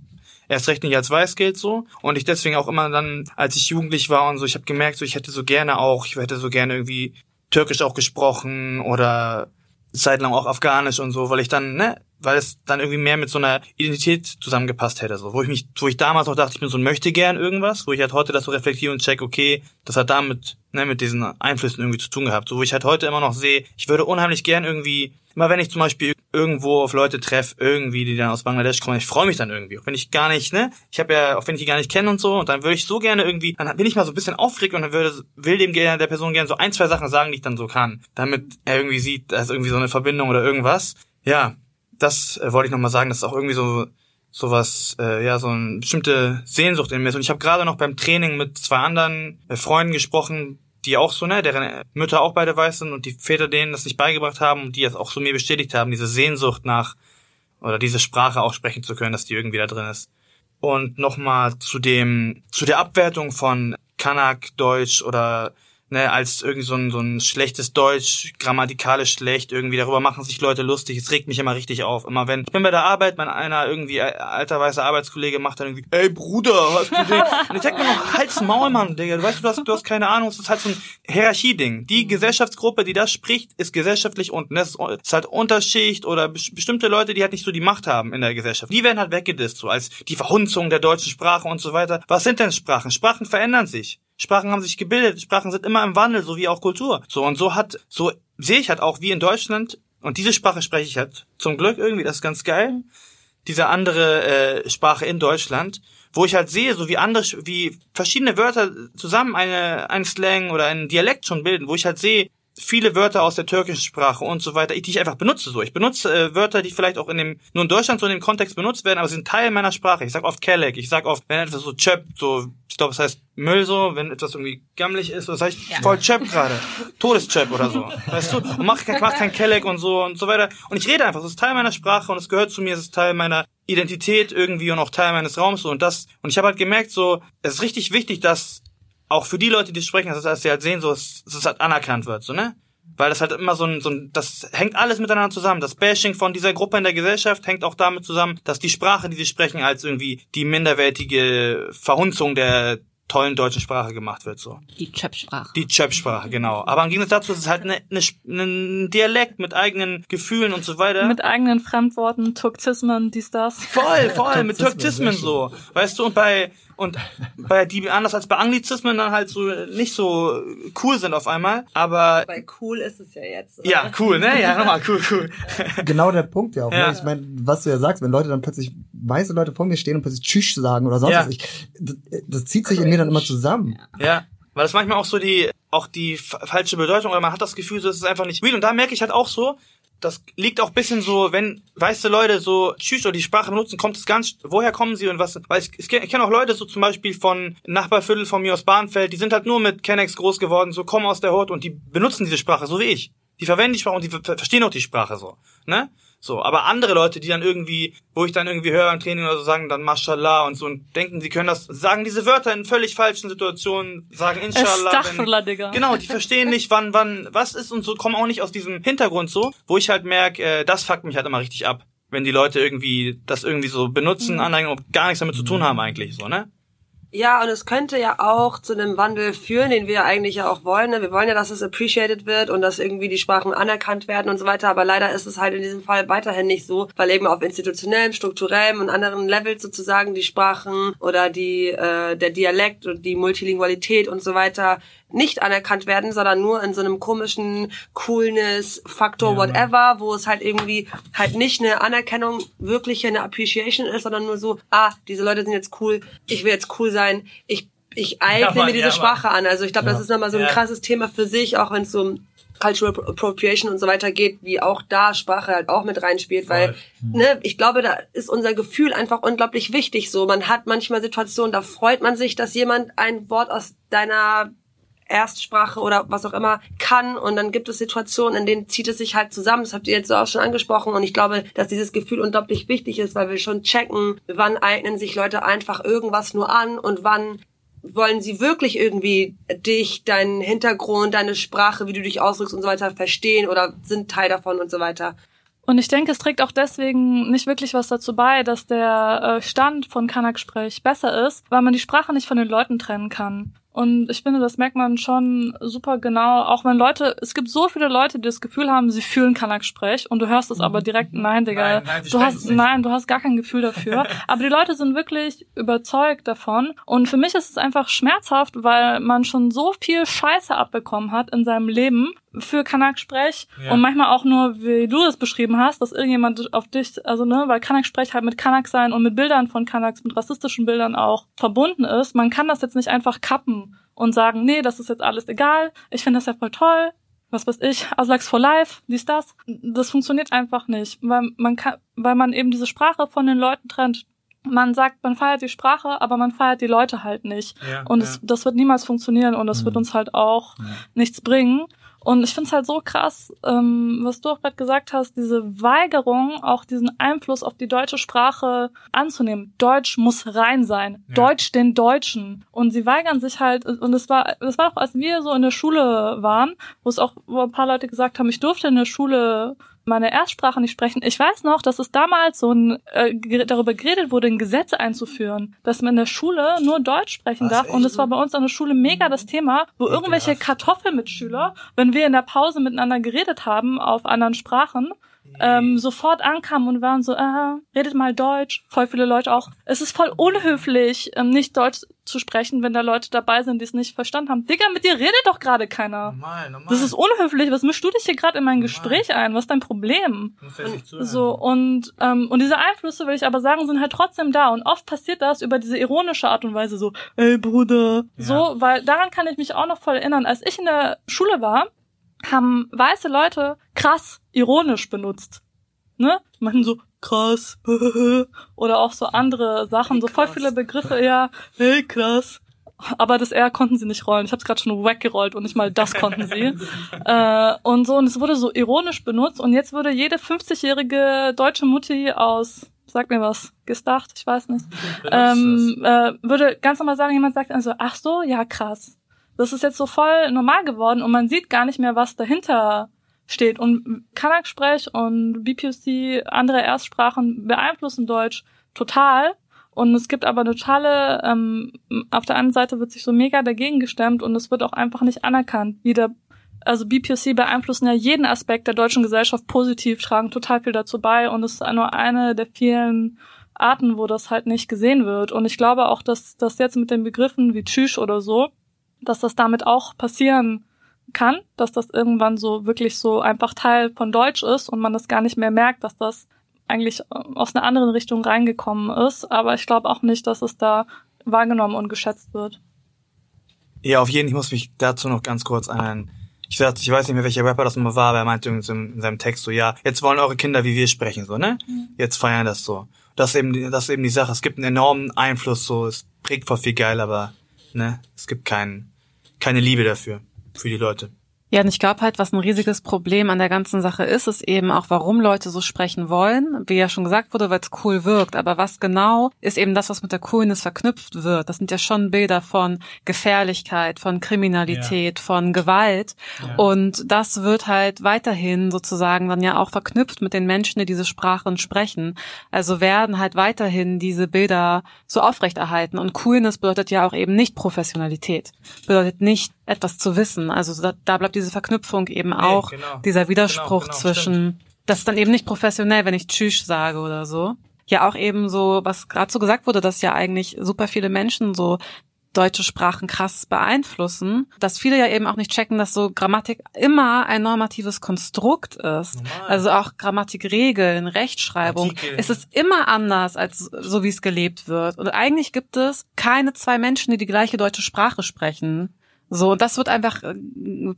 erst recht nicht als weiß gilt so. Und ich deswegen auch immer dann, als ich jugendlich war und so, ich habe gemerkt, so ich hätte so gerne auch, ich hätte so gerne irgendwie Türkisch auch gesprochen oder zeitlang auch Afghanisch und so, weil ich dann, ne, weil es dann irgendwie mehr mit so einer Identität zusammengepasst hätte, so, wo ich mich, wo ich damals noch dachte, ich bin so ein möchte gern irgendwas, wo ich halt heute das so reflektiere und check, okay, das hat damit, ne, mit diesen Einflüssen irgendwie zu tun gehabt, so, wo ich halt heute immer noch sehe, ich würde unheimlich gern irgendwie, immer wenn ich zum Beispiel irgendwo auf Leute treffe, irgendwie, die dann aus Bangladesch kommen, ich freue mich dann irgendwie, auch wenn ich gar nicht, ne, ich habe ja, auch wenn ich die gar nicht kenne und so, und dann würde ich so gerne irgendwie, dann bin ich mal so ein bisschen aufgeregt und dann würde, will dem der Person gerne so ein, zwei Sachen sagen, die ich dann so kann, damit er irgendwie sieht, da ist irgendwie so eine Verbindung oder irgendwas. Ja, das äh, wollte ich nochmal sagen, das ist auch irgendwie so sowas, äh, ja, so eine bestimmte Sehnsucht in mir ist. Und ich habe gerade noch beim Training mit zwei anderen äh, Freunden gesprochen, die auch so, ne, deren Mütter auch beide weiß sind und die Väter denen das nicht beigebracht haben und die das auch so mir bestätigt haben, diese Sehnsucht nach oder diese Sprache auch sprechen zu können, dass die irgendwie da drin ist. Und nochmal zu dem, zu der Abwertung von Kanak, Deutsch oder ne, als irgendwie so ein, so ein schlechtes Deutsch, grammatikalisch schlecht, irgendwie darüber machen sich Leute lustig. Es regt mich immer richtig auf. Immer wenn ich bin bei der Arbeit, mein einer irgendwie alter weißer Arbeitskollege macht dann irgendwie, ey Bruder, hast du den? Und ich denke mir noch, halt's Maul, Mann, Digga. Du weißt, du hast, du hast keine Ahnung. Es ist halt so ein Hierarchieding. Die Gesellschaftsgruppe, die das spricht, ist gesellschaftlich unten. Das ist halt Unterschicht oder bestimmte Leute, die halt nicht so die Macht haben in der Gesellschaft. Die werden halt weggedisst, so als die Verhunzung der deutschen Sprache und so weiter. Was sind denn Sprachen? Sprachen verändern sich. Sprachen haben sich gebildet, Sprachen sind immer im Wandel, so wie auch Kultur. So und so hat, so sehe ich halt auch wie in Deutschland, und diese Sprache spreche ich halt zum Glück irgendwie, das ist ganz geil. Diese andere äh, Sprache in Deutschland, wo ich halt sehe, so wie andere, wie verschiedene Wörter zusammen eine, ein Slang oder einen Dialekt schon bilden, wo ich halt sehe, viele Wörter aus der türkischen Sprache und so weiter, die ich einfach benutze so. Ich benutze äh, Wörter, die vielleicht auch in dem, nur in Deutschland so in dem Kontext benutzt werden, aber sie sind Teil meiner Sprache. Ich sag oft Kelek, ich sag oft, wenn etwas so chöp, so, ich glaube, es heißt Müll so, wenn etwas irgendwie gammelig ist, das heißt ja. voll chöp gerade. Todeschöp oder so. Weißt du? Und mach, mach kein Kelek und so und so weiter. Und ich rede einfach, es ist Teil meiner Sprache und es gehört zu mir, es ist Teil meiner Identität irgendwie und auch Teil meines Raums so und das, und ich habe halt gemerkt so, es ist richtig wichtig, dass auch für die Leute, die sprechen, dass, dass sie halt sehen, so, dass es halt anerkannt wird, so, ne? Weil das halt immer so ein, so ein, das hängt alles miteinander zusammen. Das Bashing von dieser Gruppe in der Gesellschaft hängt auch damit zusammen, dass die Sprache, die sie sprechen, als irgendwie die minderwertige Verhunzung der tollen deutschen Sprache gemacht wird, so. Die Chöp-Sprache. Die Chöp-Sprache, genau. Aber im Gegensatz dazu ist es halt eine, eine, ein Dialekt mit eigenen Gefühlen und so weiter. Mit eigenen Fremdworten, Turktismen, dies, das. Voll, voll, [LAUGHS] mit Turktismen so. Weißt du, und bei, und bei die anders als bei Anglizismen dann halt so nicht so cool sind auf einmal, aber bei cool ist es ja jetzt. Oder? Ja, cool, ne? Ja, nochmal cool, cool. [LAUGHS] Genau der Punkt ja auch. Ne? Ja. Ne? Ich meine, was du ja sagst, wenn Leute dann plötzlich weiße Leute vor mir stehen und plötzlich Tschüss sagen oder sonst ja. was, ich, das, das zieht sich in mir dann immer zusammen. Ja. Weil das manchmal auch so die, auch die falsche Bedeutung, oder man hat das Gefühl, so ist es einfach nicht real. Und da merke ich halt auch so, das liegt auch bisschen so, wenn weiße Leute so Tschüss oder die Sprache benutzen, kommt es ganz, woher kommen sie und was, weil ich, ich kenne auch Leute so zum Beispiel von Nachbarviertel von mir aus Bahnfeld, die sind halt nur mit Kennex groß geworden, so kommen aus der Hut und die benutzen diese Sprache, so wie ich. Die verwenden die Sprache und die verstehen auch die Sprache so, ne? So, aber andere Leute, die dann irgendwie, wo ich dann irgendwie höre im Training oder so, sagen dann Mashallah und so und denken, sie können das, sagen diese Wörter in völlig falschen Situationen, sagen Inshallah. Wenn, Digga. Genau, die verstehen nicht, wann, wann, was ist und so, kommen auch nicht aus diesem Hintergrund so, wo ich halt merke, äh, das fuckt mich halt immer richtig ab. Wenn die Leute irgendwie das irgendwie so benutzen, mhm. aneignen und gar nichts damit zu tun haben eigentlich, so, ne? Ja, und es könnte ja auch zu einem Wandel führen, den wir eigentlich ja auch wollen. Ne? Wir wollen ja, dass es appreciated wird und dass irgendwie die Sprachen anerkannt werden und so weiter. Aber leider ist es halt in diesem Fall weiterhin nicht so, weil eben auf institutionellem, strukturellem und anderen Levels sozusagen die Sprachen oder die äh, der Dialekt und die Multilingualität und so weiter nicht anerkannt werden, sondern nur in so einem komischen Coolness-Faktor, ja. whatever, wo es halt irgendwie halt nicht eine Anerkennung, wirklich eine Appreciation ist, sondern nur so, ah, diese Leute sind jetzt cool, ich will jetzt cool sein, ich ich eigne ja, mir diese ja, Sprache an. Also ich glaube, das ist nochmal so ein krasses Thema für sich, auch wenn es so um Cultural Appropriation und so weiter geht, wie auch da Sprache halt auch mit reinspielt, Voll. weil hm. ne, ich glaube, da ist unser Gefühl einfach unglaublich wichtig. So, man hat manchmal Situationen, da freut man sich, dass jemand ein Wort aus deiner Erstsprache oder was auch immer kann und dann gibt es Situationen, in denen zieht es sich halt zusammen. Das habt ihr jetzt auch schon angesprochen und ich glaube, dass dieses Gefühl unglaublich wichtig ist, weil wir schon checken, wann eignen sich Leute einfach irgendwas nur an und wann wollen sie wirklich irgendwie dich, deinen Hintergrund, deine Sprache, wie du dich ausdrückst und so weiter verstehen oder sind Teil davon und so weiter. Und ich denke, es trägt auch deswegen nicht wirklich was dazu bei, dass der äh, Stand von Kanak-Sprech besser ist, weil man die Sprache nicht von den Leuten trennen kann. Und ich finde, das merkt man schon super genau, auch wenn Leute, es gibt so viele Leute, die das Gefühl haben, sie fühlen Kanak-Sprech und du hörst es aber direkt, nein, Digga, nein, nein, du hast, nein, du hast gar kein Gefühl dafür. [LAUGHS] aber die Leute sind wirklich überzeugt davon. Und für mich ist es einfach schmerzhaft, weil man schon so viel Scheiße abbekommen hat in seinem Leben, für Kanak-Sprech Ja. und manchmal auch nur, wie du es beschrieben hast, dass irgendjemand auf dich, also ne, weil Kanak-Sprech halt mit Kanak sein und mit Bildern von Kanaks, mit rassistischen Bildern auch verbunden ist. Man kann das jetzt nicht einfach kappen und sagen, nee, das ist jetzt alles egal, ich finde das ja voll toll, was weiß ich, Aslaks for Life, dies, das. Das funktioniert einfach nicht, weil man kann, weil man eben diese Sprache von den Leuten trennt. Man sagt, man feiert die Sprache, aber man feiert die Leute halt nicht. Ja, Und ja. es, das wird niemals funktionieren und das Mhm. wird uns halt auch Ja. nichts bringen. Und ich finde es halt so krass, ähm, was du auch gerade gesagt hast, diese Weigerung, auch diesen Einfluss auf die deutsche Sprache anzunehmen. Deutsch muss rein sein. Ja. Deutsch den Deutschen. Und sie weigern sich halt, und es war, das war auch, als wir so in der Schule waren, wo es auch, wo ein paar Leute gesagt haben, ich durfte in der Schule meine Erstsprache nicht sprechen. Ich weiß noch, dass es damals so ein, äh, darüber geredet wurde, ein Gesetz einzuführen, dass man in der Schule nur Deutsch sprechen Was, darf. Und echt? es war bei uns an der Schule mega das Thema, wo Ekelhaft. irgendwelche Kartoffelmitschüler, wenn wir in der Pause miteinander geredet haben auf anderen Sprachen, ähm, sofort ankamen und waren so, ah, redet mal Deutsch. Voll viele Leute auch. Es ist voll unhöflich, ähm, nicht Deutsch zu sprechen, wenn da Leute dabei sind, die es nicht verstanden haben. Digga, mit dir redet doch gerade keiner. Normal, normal. Das ist unhöflich. Was mischst du dich hier gerade in mein Normal. Gespräch ein? Was ist dein Problem? Zuhören. So, und, ähm, und diese Einflüsse, will ich aber sagen, sind halt trotzdem da. Und oft passiert das über diese ironische Art und Weise, so, ey Bruder. Ja. So, weil daran kann ich mich auch noch voll erinnern. Als ich in der Schule war, haben weiße Leute krass ironisch benutzt. Ne? Meinten so, krass, [LAUGHS] oder auch so andere Sachen, Hey, so voll viele Begriffe, ja, hey, krass. Aber das R konnten sie nicht rollen. Ich habe es gerade schon weggerollt und nicht mal das konnten sie. [LAUGHS] äh, und so, und es wurde so ironisch benutzt und jetzt würde jede 50-jährige deutsche Mutti aus, sag mir was, Gestacht, ich weiß nicht, ähm, äh, würde ganz normal sagen, jemand sagt also, ach so, ja krass. Das ist jetzt so voll normal geworden und man sieht gar nicht mehr, was dahinter steht. Und Kanak-Sprech und BPOC, andere Erstsprachen beeinflussen Deutsch total. Und es gibt aber eine totale, ähm, auf der einen Seite wird sich so mega dagegen gestemmt und es wird auch einfach nicht anerkannt. Wieder, also BPOC beeinflussen ja jeden Aspekt der deutschen Gesellschaft positiv, tragen total viel dazu bei und es ist nur eine der vielen Arten, wo das halt nicht gesehen wird. Und ich glaube auch, dass das jetzt mit den Begriffen wie Tschüss oder so, dass das damit auch passieren kann, dass das irgendwann so wirklich so einfach Teil von Deutsch ist und man das gar nicht mehr merkt, dass das eigentlich äh, aus einer anderen Richtung reingekommen ist. Aber ich glaube auch nicht, dass es da wahrgenommen und geschätzt wird. Ja, auf jeden Fall, ich muss mich dazu noch ganz kurz ein. Ich, sag, ich weiß nicht mehr, welcher Rapper das mal war, aber er meinte in seinem Text so, ja, jetzt wollen eure Kinder wie wir sprechen, so, ne? Jetzt feiern das so. Das ist eben, die- das ist eben die Sache. Es gibt einen enormen Einfluss, so, es prägt voll viel geil, aber, ne, es gibt kein, keine Liebe dafür, für die Leute. Ja, und ich glaube halt, was ein riesiges Problem an der ganzen Sache ist, ist eben auch, warum Leute so sprechen wollen. Wie ja schon gesagt wurde, weil es cool wirkt. Aber was genau ist eben das, was mit der Coolness verknüpft wird. Das sind ja schon Bilder von Gefährlichkeit, von Kriminalität, von Gewalt. Ja. Und das wird halt weiterhin sozusagen dann ja auch verknüpft mit den Menschen, die diese Sprachen sprechen. Also werden halt weiterhin diese Bilder so aufrechterhalten. Und Coolness bedeutet ja auch eben nicht Professionalität. Bedeutet nicht etwas zu wissen. Also da, da bleibt diese Verknüpfung eben Nee, auch, genau. dieser Widerspruch Genau, genau, zwischen, das ist dann eben nicht professionell, wenn ich Tschüss sage oder so. Ja, auch eben so, was gerade so gesagt wurde, dass ja eigentlich super viele Menschen so deutsche Sprachen krass beeinflussen, dass viele ja eben auch nicht checken, dass so Grammatik immer ein normatives Konstrukt ist. Normal. Also auch Grammatikregeln, Rechtschreibung. Artikel. Es ist immer anders als so, wie es gelebt wird. Und eigentlich gibt es keine zwei Menschen, die die gleiche deutsche Sprache sprechen. So, und das wird einfach, äh,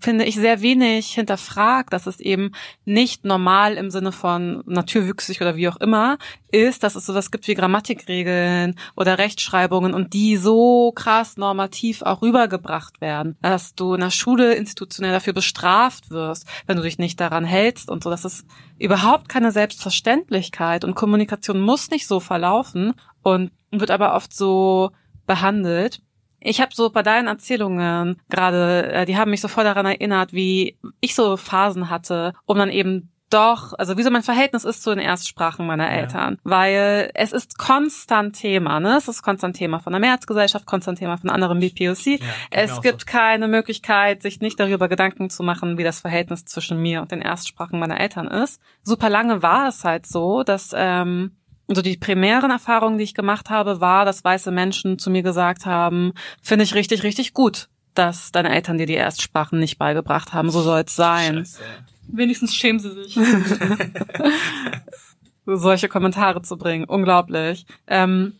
finde ich, sehr wenig hinterfragt, dass es eben nicht normal im Sinne von naturwüchsig oder wie auch immer ist, dass es sowas gibt wie Grammatikregeln oder Rechtschreibungen und die so krass normativ auch rübergebracht werden, dass du in der Schule institutionell dafür bestraft wirst, wenn du dich nicht daran hältst und so. Das ist überhaupt keine Selbstverständlichkeit und Kommunikation muss nicht so verlaufen und wird aber oft so behandelt. Ich habe so bei deinen Erzählungen gerade, äh, die haben mich so voll daran erinnert, wie ich so Phasen hatte, um dann eben doch, also wie so mein Verhältnis ist zu den Erstsprachen meiner Eltern, weil es ist konstant Thema, ne? Es ist konstant Thema von der Mehrheitsgesellschaft, konstant Thema von anderen BPOC. Ja, es gibt so. keine Möglichkeit, sich nicht darüber Gedanken zu machen, wie das Verhältnis zwischen mir und den Erstsprachen meiner Eltern ist. Super lange war es halt so, dass ähm, so die primären Erfahrungen, die ich gemacht habe, war, dass weiße Menschen zu mir gesagt haben, finde ich richtig, richtig gut, dass deine Eltern dir die Erstsprachen nicht beigebracht haben. So soll es sein. Scheiße. Wenigstens schämen sie sich. [LAUGHS] solche Kommentare zu bringen. Unglaublich. Ähm,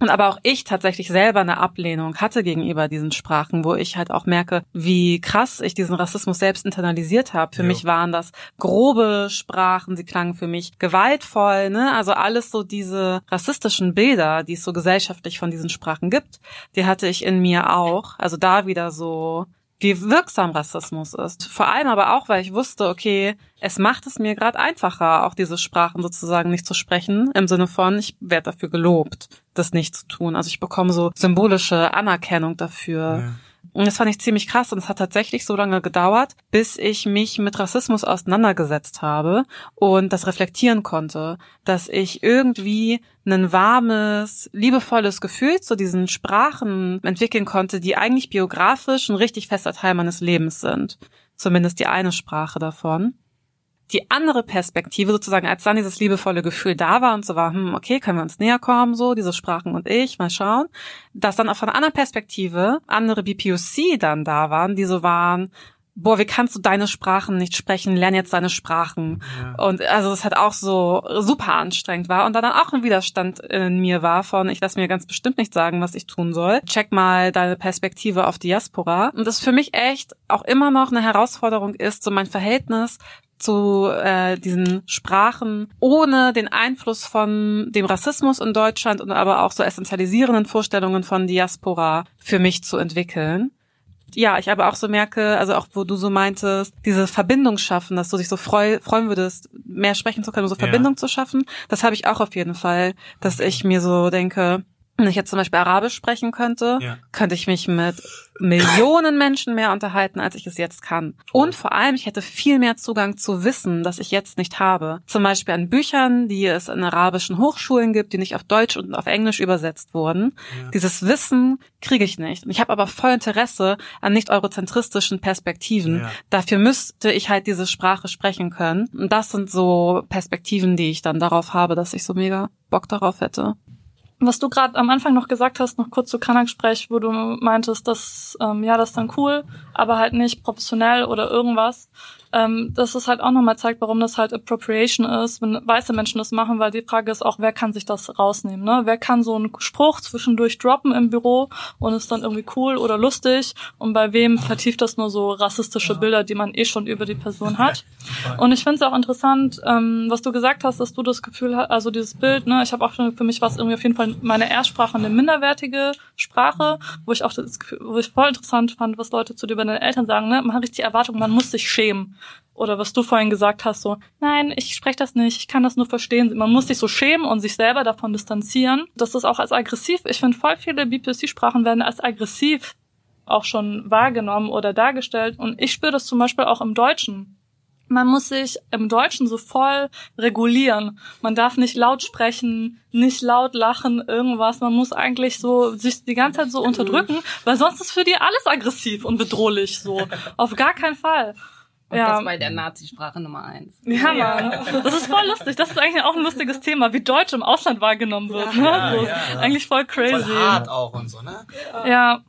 und aber auch ich tatsächlich selber eine Ablehnung hatte gegenüber diesen Sprachen, wo ich halt auch merke, wie krass ich diesen Rassismus selbst internalisiert habe. Für Jo. mich waren das grobe Sprachen, sie klangen für mich gewaltvoll, ne? Also alles so diese rassistischen Bilder, die es so gesellschaftlich von diesen Sprachen gibt, die hatte ich in mir auch. Also da wieder so wie wirksam Rassismus ist. Vor allem aber auch, weil ich wusste, okay, es macht es mir gerade einfacher, auch diese Sprachen sozusagen nicht zu sprechen, im Sinne von, ich werde dafür gelobt, das nicht zu tun. Also ich bekomme so symbolische Anerkennung dafür. Ja. Und das fand ich ziemlich krass und es hat tatsächlich so lange gedauert, bis ich mich mit Rassismus auseinandergesetzt habe und das reflektieren konnte, dass ich irgendwie ein warmes, liebevolles Gefühl zu diesen Sprachen entwickeln konnte, die eigentlich biografisch ein richtig fester Teil meines Lebens sind. Zumindest die eine Sprache davon die andere Perspektive sozusagen, als dann dieses liebevolle Gefühl da war und so war, hm, okay, können wir uns näher kommen, so, diese Sprachen und ich, mal schauen, dass dann auch von einer anderen Perspektive andere BPOC dann da waren, die so waren, boah, wie kannst du deine Sprachen nicht sprechen, lern jetzt deine Sprachen. Ja. Und also es hat auch so super anstrengend war und da dann auch ein Widerstand in mir war von, ich lasse mir ganz bestimmt nicht sagen, was ich tun soll. Check mal deine Perspektive auf Diaspora. Und das für mich echt auch immer noch eine Herausforderung ist, so mein Verhältnis zu äh, diesen Sprachen ohne den Einfluss von dem Rassismus in Deutschland und aber auch so essentialisierenden Vorstellungen von Diaspora für mich zu entwickeln. Ja, ich aber auch so merke, also auch wo du so meintest, diese Verbindung schaffen, dass du dich so freu, freuen würdest, mehr sprechen zu können, so Ja. Verbindung zu schaffen, das habe ich auch auf jeden Fall, dass ich mir so denke, wenn ich jetzt zum Beispiel Arabisch sprechen könnte, Ja. könnte ich mich mit Millionen Menschen mehr unterhalten, als ich es jetzt kann. Und vor allem, ich hätte viel mehr Zugang zu Wissen, das ich jetzt nicht habe. Zum Beispiel an Büchern, die es in arabischen Hochschulen gibt, die nicht auf Deutsch und auf Englisch übersetzt wurden. Ja. Dieses Wissen kriege ich nicht. Und ich habe aber voll Interesse an nicht eurozentristischen Perspektiven. Ja. Dafür müsste ich halt diese Sprache sprechen können. Und das sind so Perspektiven, die ich dann darauf habe, dass ich so mega Bock darauf hätte. Was du gerade am Anfang noch gesagt hast, noch kurz zu Kanak-Sprech, wo du meintest, dass ähm, ja, das ist dann cool, aber halt nicht professionell oder irgendwas. Ähm, dass es halt auch nochmal zeigt, warum das halt Appropriation ist, wenn weiße Menschen das machen, weil die Frage ist auch, wer kann sich das rausnehmen, ne? Wer kann so einen Spruch zwischendurch droppen im Büro und ist dann irgendwie cool oder lustig und bei wem vertieft das nur so rassistische Bilder, die man eh schon über die Person hat. [LAUGHS] Und ich finde es auch interessant, ähm, was du gesagt hast, dass du das Gefühl hast, also dieses Bild, ne, ich habe auch für mich war es irgendwie auf jeden Fall meine Erstsprache eine minderwertige Sprache, wo ich auch das wo ich voll interessant fand, was Leute zu dir über deine Eltern sagen, ne, man hat richtig die Erwartung, man muss sich schämen. Oder was du vorhin gesagt hast, so, nein, ich spreche das nicht, ich kann das nur verstehen. Man muss sich so schämen und sich selber davon distanzieren. Das ist auch als aggressiv. Ich finde, voll viele BPC-Sprachen werden als aggressiv auch schon wahrgenommen oder dargestellt. Und ich spüre das zum Beispiel auch im Deutschen. Man muss sich im Deutschen so voll regulieren. Man darf nicht laut sprechen, nicht laut lachen, irgendwas. Man muss eigentlich so sich die ganze Zeit so unterdrücken, weil sonst ist für die alles aggressiv und bedrohlich. So auf gar keinen Fall. Und Ja. das bei der Nazi-Sprache Nummer eins. Ja, Mann. Das ist voll lustig. Das ist eigentlich auch ein lustiges Thema, wie Deutsch im Ausland wahrgenommen wird. Ne? Ja, so, ja. Eigentlich voll crazy. Voll hart auch und so, ne? Ja,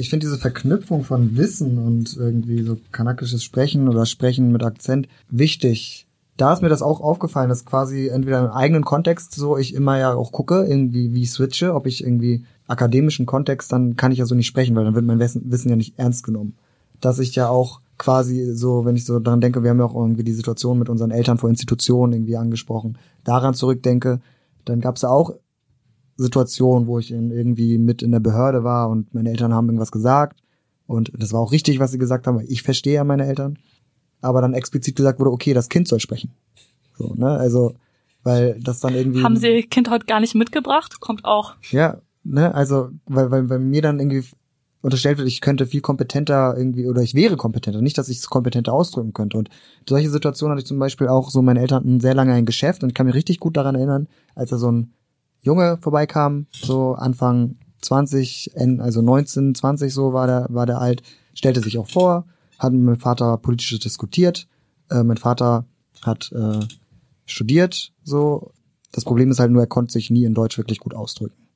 Ich finde diese Verknüpfung von Wissen und irgendwie so kanakisches Sprechen oder Sprechen mit Akzent wichtig. Da ist mir das auch aufgefallen, dass quasi entweder im eigenen Kontext so ich immer ja auch gucke, irgendwie wie ich switche, ob ich irgendwie akademischen Kontext, dann kann ich ja so nicht sprechen, weil dann wird mein Wissen ja nicht ernst genommen. Dass ich ja auch quasi so, wenn ich so daran denke, wir haben ja auch irgendwie die Situation mit unseren Eltern vor Institutionen irgendwie angesprochen, daran zurückdenke, dann gab es ja auch Situation, wo ich in, irgendwie mit in der Behörde war und meine Eltern haben irgendwas gesagt und das war auch richtig, was sie gesagt haben, weil ich verstehe ja meine Eltern, aber dann explizit gesagt wurde, okay, das Kind soll sprechen. So, ne? Also, weil das dann irgendwie haben sie ihr Kind heute gar nicht mitgebracht? Kommt auch. ja, ne, also weil, weil, weil mir dann irgendwie unterstellt wird, ich könnte viel kompetenter irgendwie oder ich wäre kompetenter, nicht, dass ich es kompetenter ausdrücken könnte. Und solche Situationen hatte ich zum Beispiel auch so, meine Eltern hatten sehr lange ein Geschäft und ich kann mich richtig gut daran erinnern, als da so ein Junge vorbeikam, so Anfang 20, en- also 19, 20 so war der, war der alt, stellte sich auch vor, hat mit meinem Vater politisches diskutiert. Äh, mein Vater hat äh, studiert, so. Das Problem ist halt nur, er konnte sich nie in Deutsch wirklich gut ausdrücken.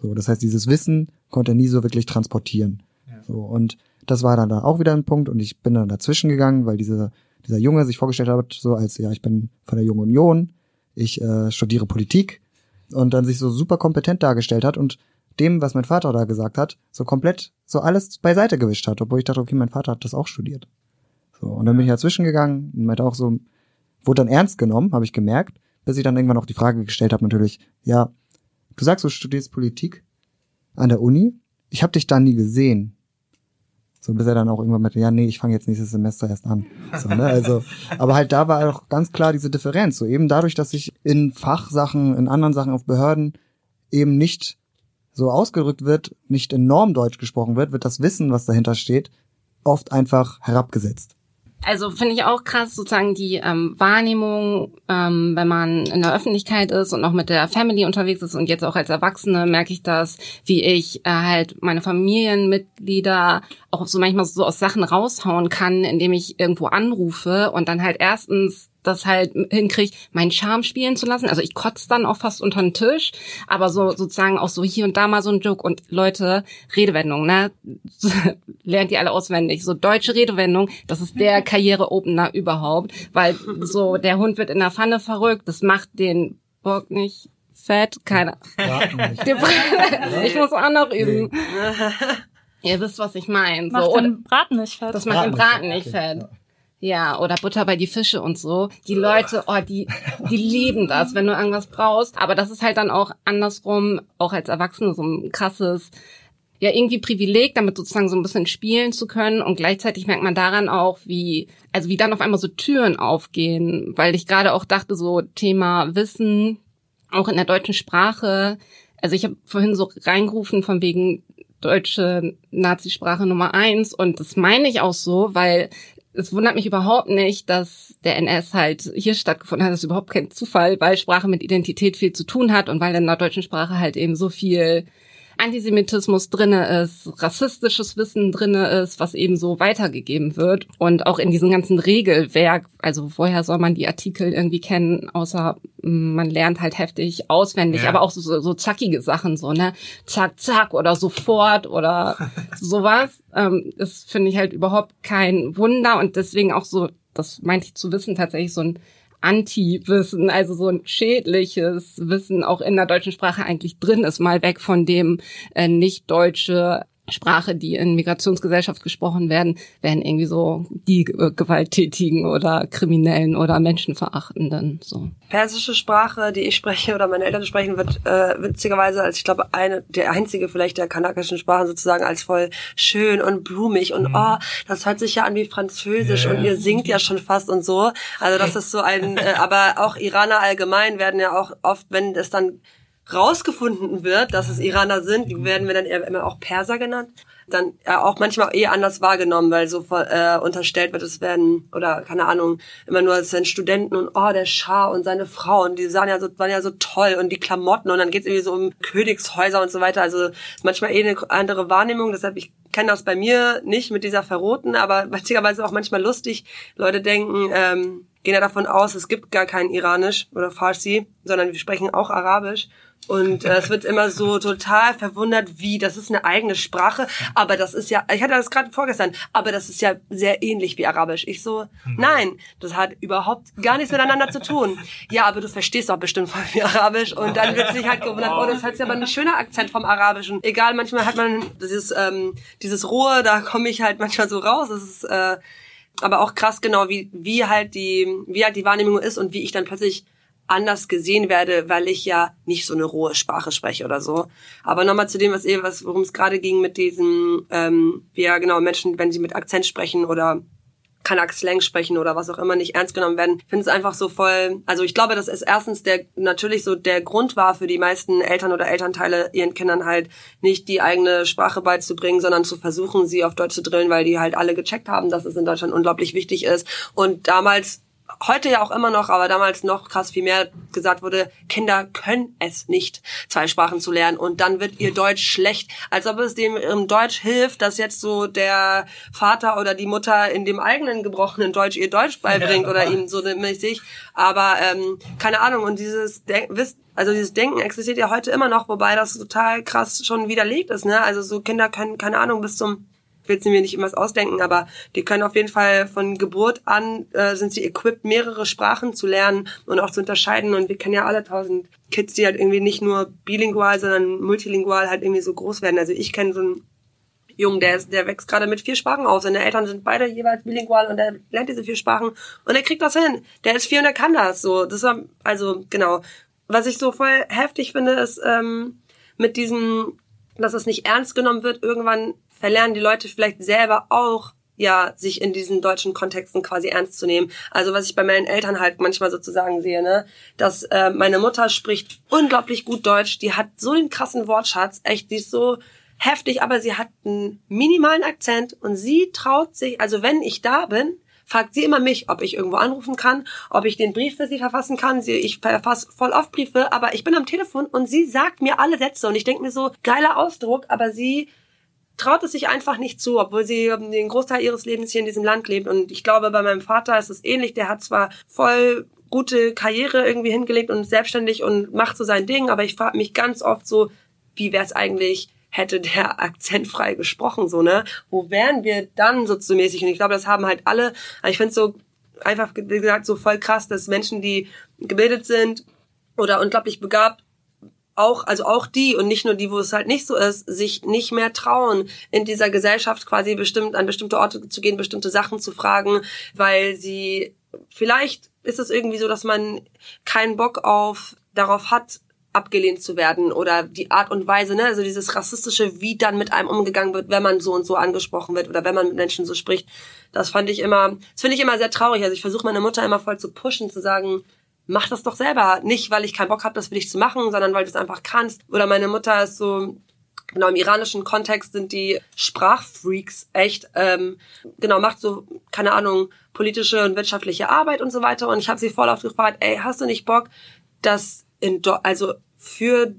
So, das heißt, dieses Wissen konnte er nie so wirklich transportieren. Ja. So, und Das war dann auch wieder ein Punkt und ich bin dann dazwischen gegangen, weil diese, dieser Junge sich vorgestellt hat, so als, ja, ich bin von der Jungen Union, ich äh, studiere Politik und dann sich so super kompetent dargestellt hat und dem, was mein Vater da gesagt hat, so komplett so alles beiseite gewischt hat, obwohl ich dachte, okay, mein Vater hat das auch studiert. So, und dann bin ich dazwischen gegangen und meinte auch so, wurde dann ernst genommen, habe ich gemerkt, bis ich dann irgendwann auch die Frage gestellt habe, natürlich, ja, du sagst, du studierst Politik an der Uni, ich habe dich da nie gesehen. So bis er dann auch irgendwann meinte, ja, nee, ich fange jetzt nächstes Semester erst an. So, ne? Also, [LAUGHS] aber halt da war auch ganz klar diese Differenz. So eben dadurch, dass ich in Fachsachen, in anderen Sachen auf Behörden eben nicht so ausgedrückt wird, nicht in Normdeutsch gesprochen wird, wird das Wissen, was dahinter steht, oft einfach herabgesetzt. Also finde ich auch krass, sozusagen die ähm, Wahrnehmung, ähm, wenn man in der Öffentlichkeit ist und auch mit der Family unterwegs ist und jetzt auch als Erwachsene merke ich das, wie ich äh, halt meine Familienmitglieder auch so manchmal so aus Sachen raushauen kann, indem ich irgendwo anrufe und dann halt erstens das halt hinkriege, meinen Charme spielen zu lassen. Also ich kotze dann auch fast unter den Tisch, aber so sozusagen auch so hier und da mal so ein Joke. Und Leute, Redewendung, ne? [LAUGHS] Lernt ihr alle auswendig. So deutsche Redewendung, das ist der Karriere-Opener überhaupt, weil so der Hund wird in der Pfanne verrückt, das macht den Bock nicht fett, keine [LAUGHS] [LAUGHS] Ich muss auch noch üben. Ihr wisst, was ich meine. So, macht den Braten nicht fett. Das macht den Braten nicht fett. Ja, oder Butter bei die Fische und so. Die Leute, oh, die, die lieben das, wenn du irgendwas brauchst. Aber das ist halt dann auch andersrum, auch als Erwachsene, so ein krasses, ja, irgendwie Privileg, damit sozusagen so ein bisschen spielen zu können. Und gleichzeitig merkt man daran auch, wie, also wie dann auf einmal so Türen aufgehen. Weil ich gerade auch dachte, so Thema Wissen, auch in der deutschen Sprache. Also ich habe vorhin so reingerufen von wegen deutsche Nazisprache Nummer eins und das meine ich auch so, weil es wundert mich überhaupt nicht, dass der NS halt hier stattgefunden hat. Das ist überhaupt kein Zufall, weil Sprache mit Identität viel zu tun hat und weil in der deutschen Sprache halt eben so viel Antisemitismus drinne ist, rassistisches Wissen drinne ist, was eben so weitergegeben wird. Und auch in diesem ganzen Regelwerk, also woher soll man die Artikel irgendwie kennen, außer mm, man lernt halt heftig auswendig, ja. aber auch so, so zackige Sachen, so, ne? Zack, zack oder sofort oder [LAUGHS] sowas. Ähm, das finde ich halt überhaupt kein Wunder und deswegen auch so, das meinte ich zu wissen, tatsächlich so ein Anti-Wissen, also so ein schädliches Wissen auch in der deutschen Sprache eigentlich drin ist, mal weg von dem äh, nicht deutsche Sprache, die in Migrationsgesellschaft gesprochen werden, werden irgendwie so die äh, Gewalttätigen oder Kriminellen oder Menschenverachtenden. So. Persische Sprache, die ich spreche oder meine Eltern sprechen, wird äh, witzigerweise als ich glaube eine der einzige vielleicht der kanakischen Sprachen sozusagen als voll schön und blumig und mhm. oh, das hört sich ja an wie Französisch yeah. und ihr singt ja schon fast und so. Also das ist so ein, äh, aber auch Iraner allgemein werden ja auch oft, wenn es dann rausgefunden wird, dass es Iraner sind, die werden wir dann eher immer auch Perser genannt, dann auch manchmal eh anders wahrgenommen, weil so äh, unterstellt wird, es werden oder keine Ahnung immer nur es sind Studenten und oh der Schah und seine Frau und die sahen ja so waren ja so toll und die Klamotten und dann geht es irgendwie so um Königshäuser und so weiter. Also manchmal eh eine andere Wahrnehmung. Deshalb ich kenne das bei mir nicht mit dieser Verroten, aber [LAUGHS] witzigerweise auch manchmal lustig. Leute denken ähm, gehen ja davon aus, es gibt gar kein Iranisch oder Farsi, sondern wir sprechen auch Arabisch. Und äh, es wird immer so total verwundert, wie, das ist eine eigene Sprache, aber das ist ja, ich hatte das gerade vorgestern, aber das ist ja sehr ähnlich wie Arabisch. Ich so, nein, das hat überhaupt gar nichts miteinander zu tun. Ja, aber du verstehst doch bestimmt voll wie Arabisch. Und dann wird sich halt gewundert, oh, das hat ja aber ein schöner Akzent vom Arabischen. Egal, manchmal hat man dieses, ähm, dieses Rohe, da komme ich halt manchmal so raus. Das ist äh, aber auch krass genau, wie, wie halt die, wie halt die Wahrnehmung ist und wie ich dann plötzlich anders gesehen werde, weil ich ja nicht so eine rohe Sprache spreche oder so. Aber nochmal zu dem, was ihr, was, worum es gerade ging mit diesen, ähm, ja genau Menschen, wenn sie mit Akzent sprechen oder Kanak-Slang sprechen oder was auch immer nicht ernst genommen werden. Ich finde es einfach so voll, also ich glaube, dass es erstens der natürlich so der Grund war für die meisten Eltern oder Elternteile, ihren Kindern halt nicht die eigene Sprache beizubringen, sondern zu versuchen, sie auf Deutsch zu drillen, weil die halt alle gecheckt haben, dass es in Deutschland unglaublich wichtig ist. Und damals heute ja auch immer noch, aber damals noch krass viel mehr gesagt wurde, Kinder können es nicht, zwei Sprachen zu lernen und dann wird ihr Deutsch schlecht. Als ob es dem im Deutsch hilft, dass jetzt so der Vater oder die Mutter in dem eigenen gebrochenen Deutsch ihr Deutsch beibringt ja. oder ihm so mäßig. Aber ähm, keine Ahnung, und dieses Denk also dieses Denken existiert ja heute immer noch, wobei das total krass schon widerlegt ist, ne? Also so Kinder können, keine Ahnung, bis zum will jetzt mir nicht immer was ausdenken, aber die können auf jeden Fall von Geburt an, äh, sind sie equipped, mehrere Sprachen zu lernen und auch zu unterscheiden. Und wir kennen ja alle tausend Kids, die halt irgendwie nicht nur bilingual, sondern multilingual halt irgendwie so groß werden. Also ich kenne so einen Jungen, der, ist, der wächst gerade mit vier Sprachen auf. Seine Eltern sind beide jeweils bilingual und er lernt diese vier Sprachen und er kriegt das hin. Der ist vier und er kann das. So, das war, also genau. Was ich so voll heftig finde, ist ähm, mit diesem, dass es nicht ernst genommen wird. Irgendwann verlernen die Leute vielleicht selber auch ja, sich in diesen deutschen Kontexten quasi ernst zu nehmen. Also was ich bei meinen Eltern halt manchmal sozusagen sehe, ne, dass äh, meine Mutter spricht unglaublich gut Deutsch, die hat so den krassen Wortschatz, echt, die ist so heftig, aber sie hat einen minimalen Akzent und sie traut sich, also wenn ich da bin, fragt sie immer mich, ob ich irgendwo anrufen kann, ob ich den Brief für sie verfassen kann. Sie, ich verfasse voll oft Briefe, aber ich bin am Telefon und sie sagt mir alle Sätze und ich denke mir so, geiler Ausdruck, aber sie traut es sich einfach nicht zu, obwohl sie den Großteil ihres Lebens hier in diesem Land lebt. Und ich glaube, bei meinem Vater ist es ähnlich. Der hat zwar voll gute Karriere irgendwie hingelegt und selbstständig und macht so sein Ding, aber ich frage mich ganz oft so, wie wäre es eigentlich, hätte der [LAUGHS] akzentfrei gesprochen, so, ne? Wo wären wir dann so zu mäßig? Und ich glaube, das haben halt alle, ich finde es so einfach, wie gesagt, so voll krass, dass Menschen, die gebildet sind oder unglaublich begabt, auch, also auch die und nicht nur die, wo es halt nicht so ist, sich nicht mehr trauen, in dieser Gesellschaft quasi bestimmt an bestimmte Orte zu gehen, bestimmte Sachen zu fragen, weil sie vielleicht ist es irgendwie so, dass man keinen Bock auf darauf hat, abgelehnt zu werden oder die Art und Weise, ne, also dieses rassistische, wie dann mit einem umgegangen wird, wenn man so und so angesprochen wird oder wenn man mit Menschen so spricht, das fand ich immer, das finde ich immer sehr traurig. Also ich versuche meine Mutter immer voll zu pushen, zu sagen, mach das doch selber. Nicht, weil ich keinen Bock habe, das für dich zu machen, sondern weil du es einfach kannst. Oder meine Mutter ist so, genau im iranischen Kontext sind die Sprachfreaks echt, ähm, genau, macht so, keine Ahnung, politische und wirtschaftliche Arbeit und so weiter. Und ich habe sie voll oft gefragt, ey, hast du nicht Bock, dass in, Do also für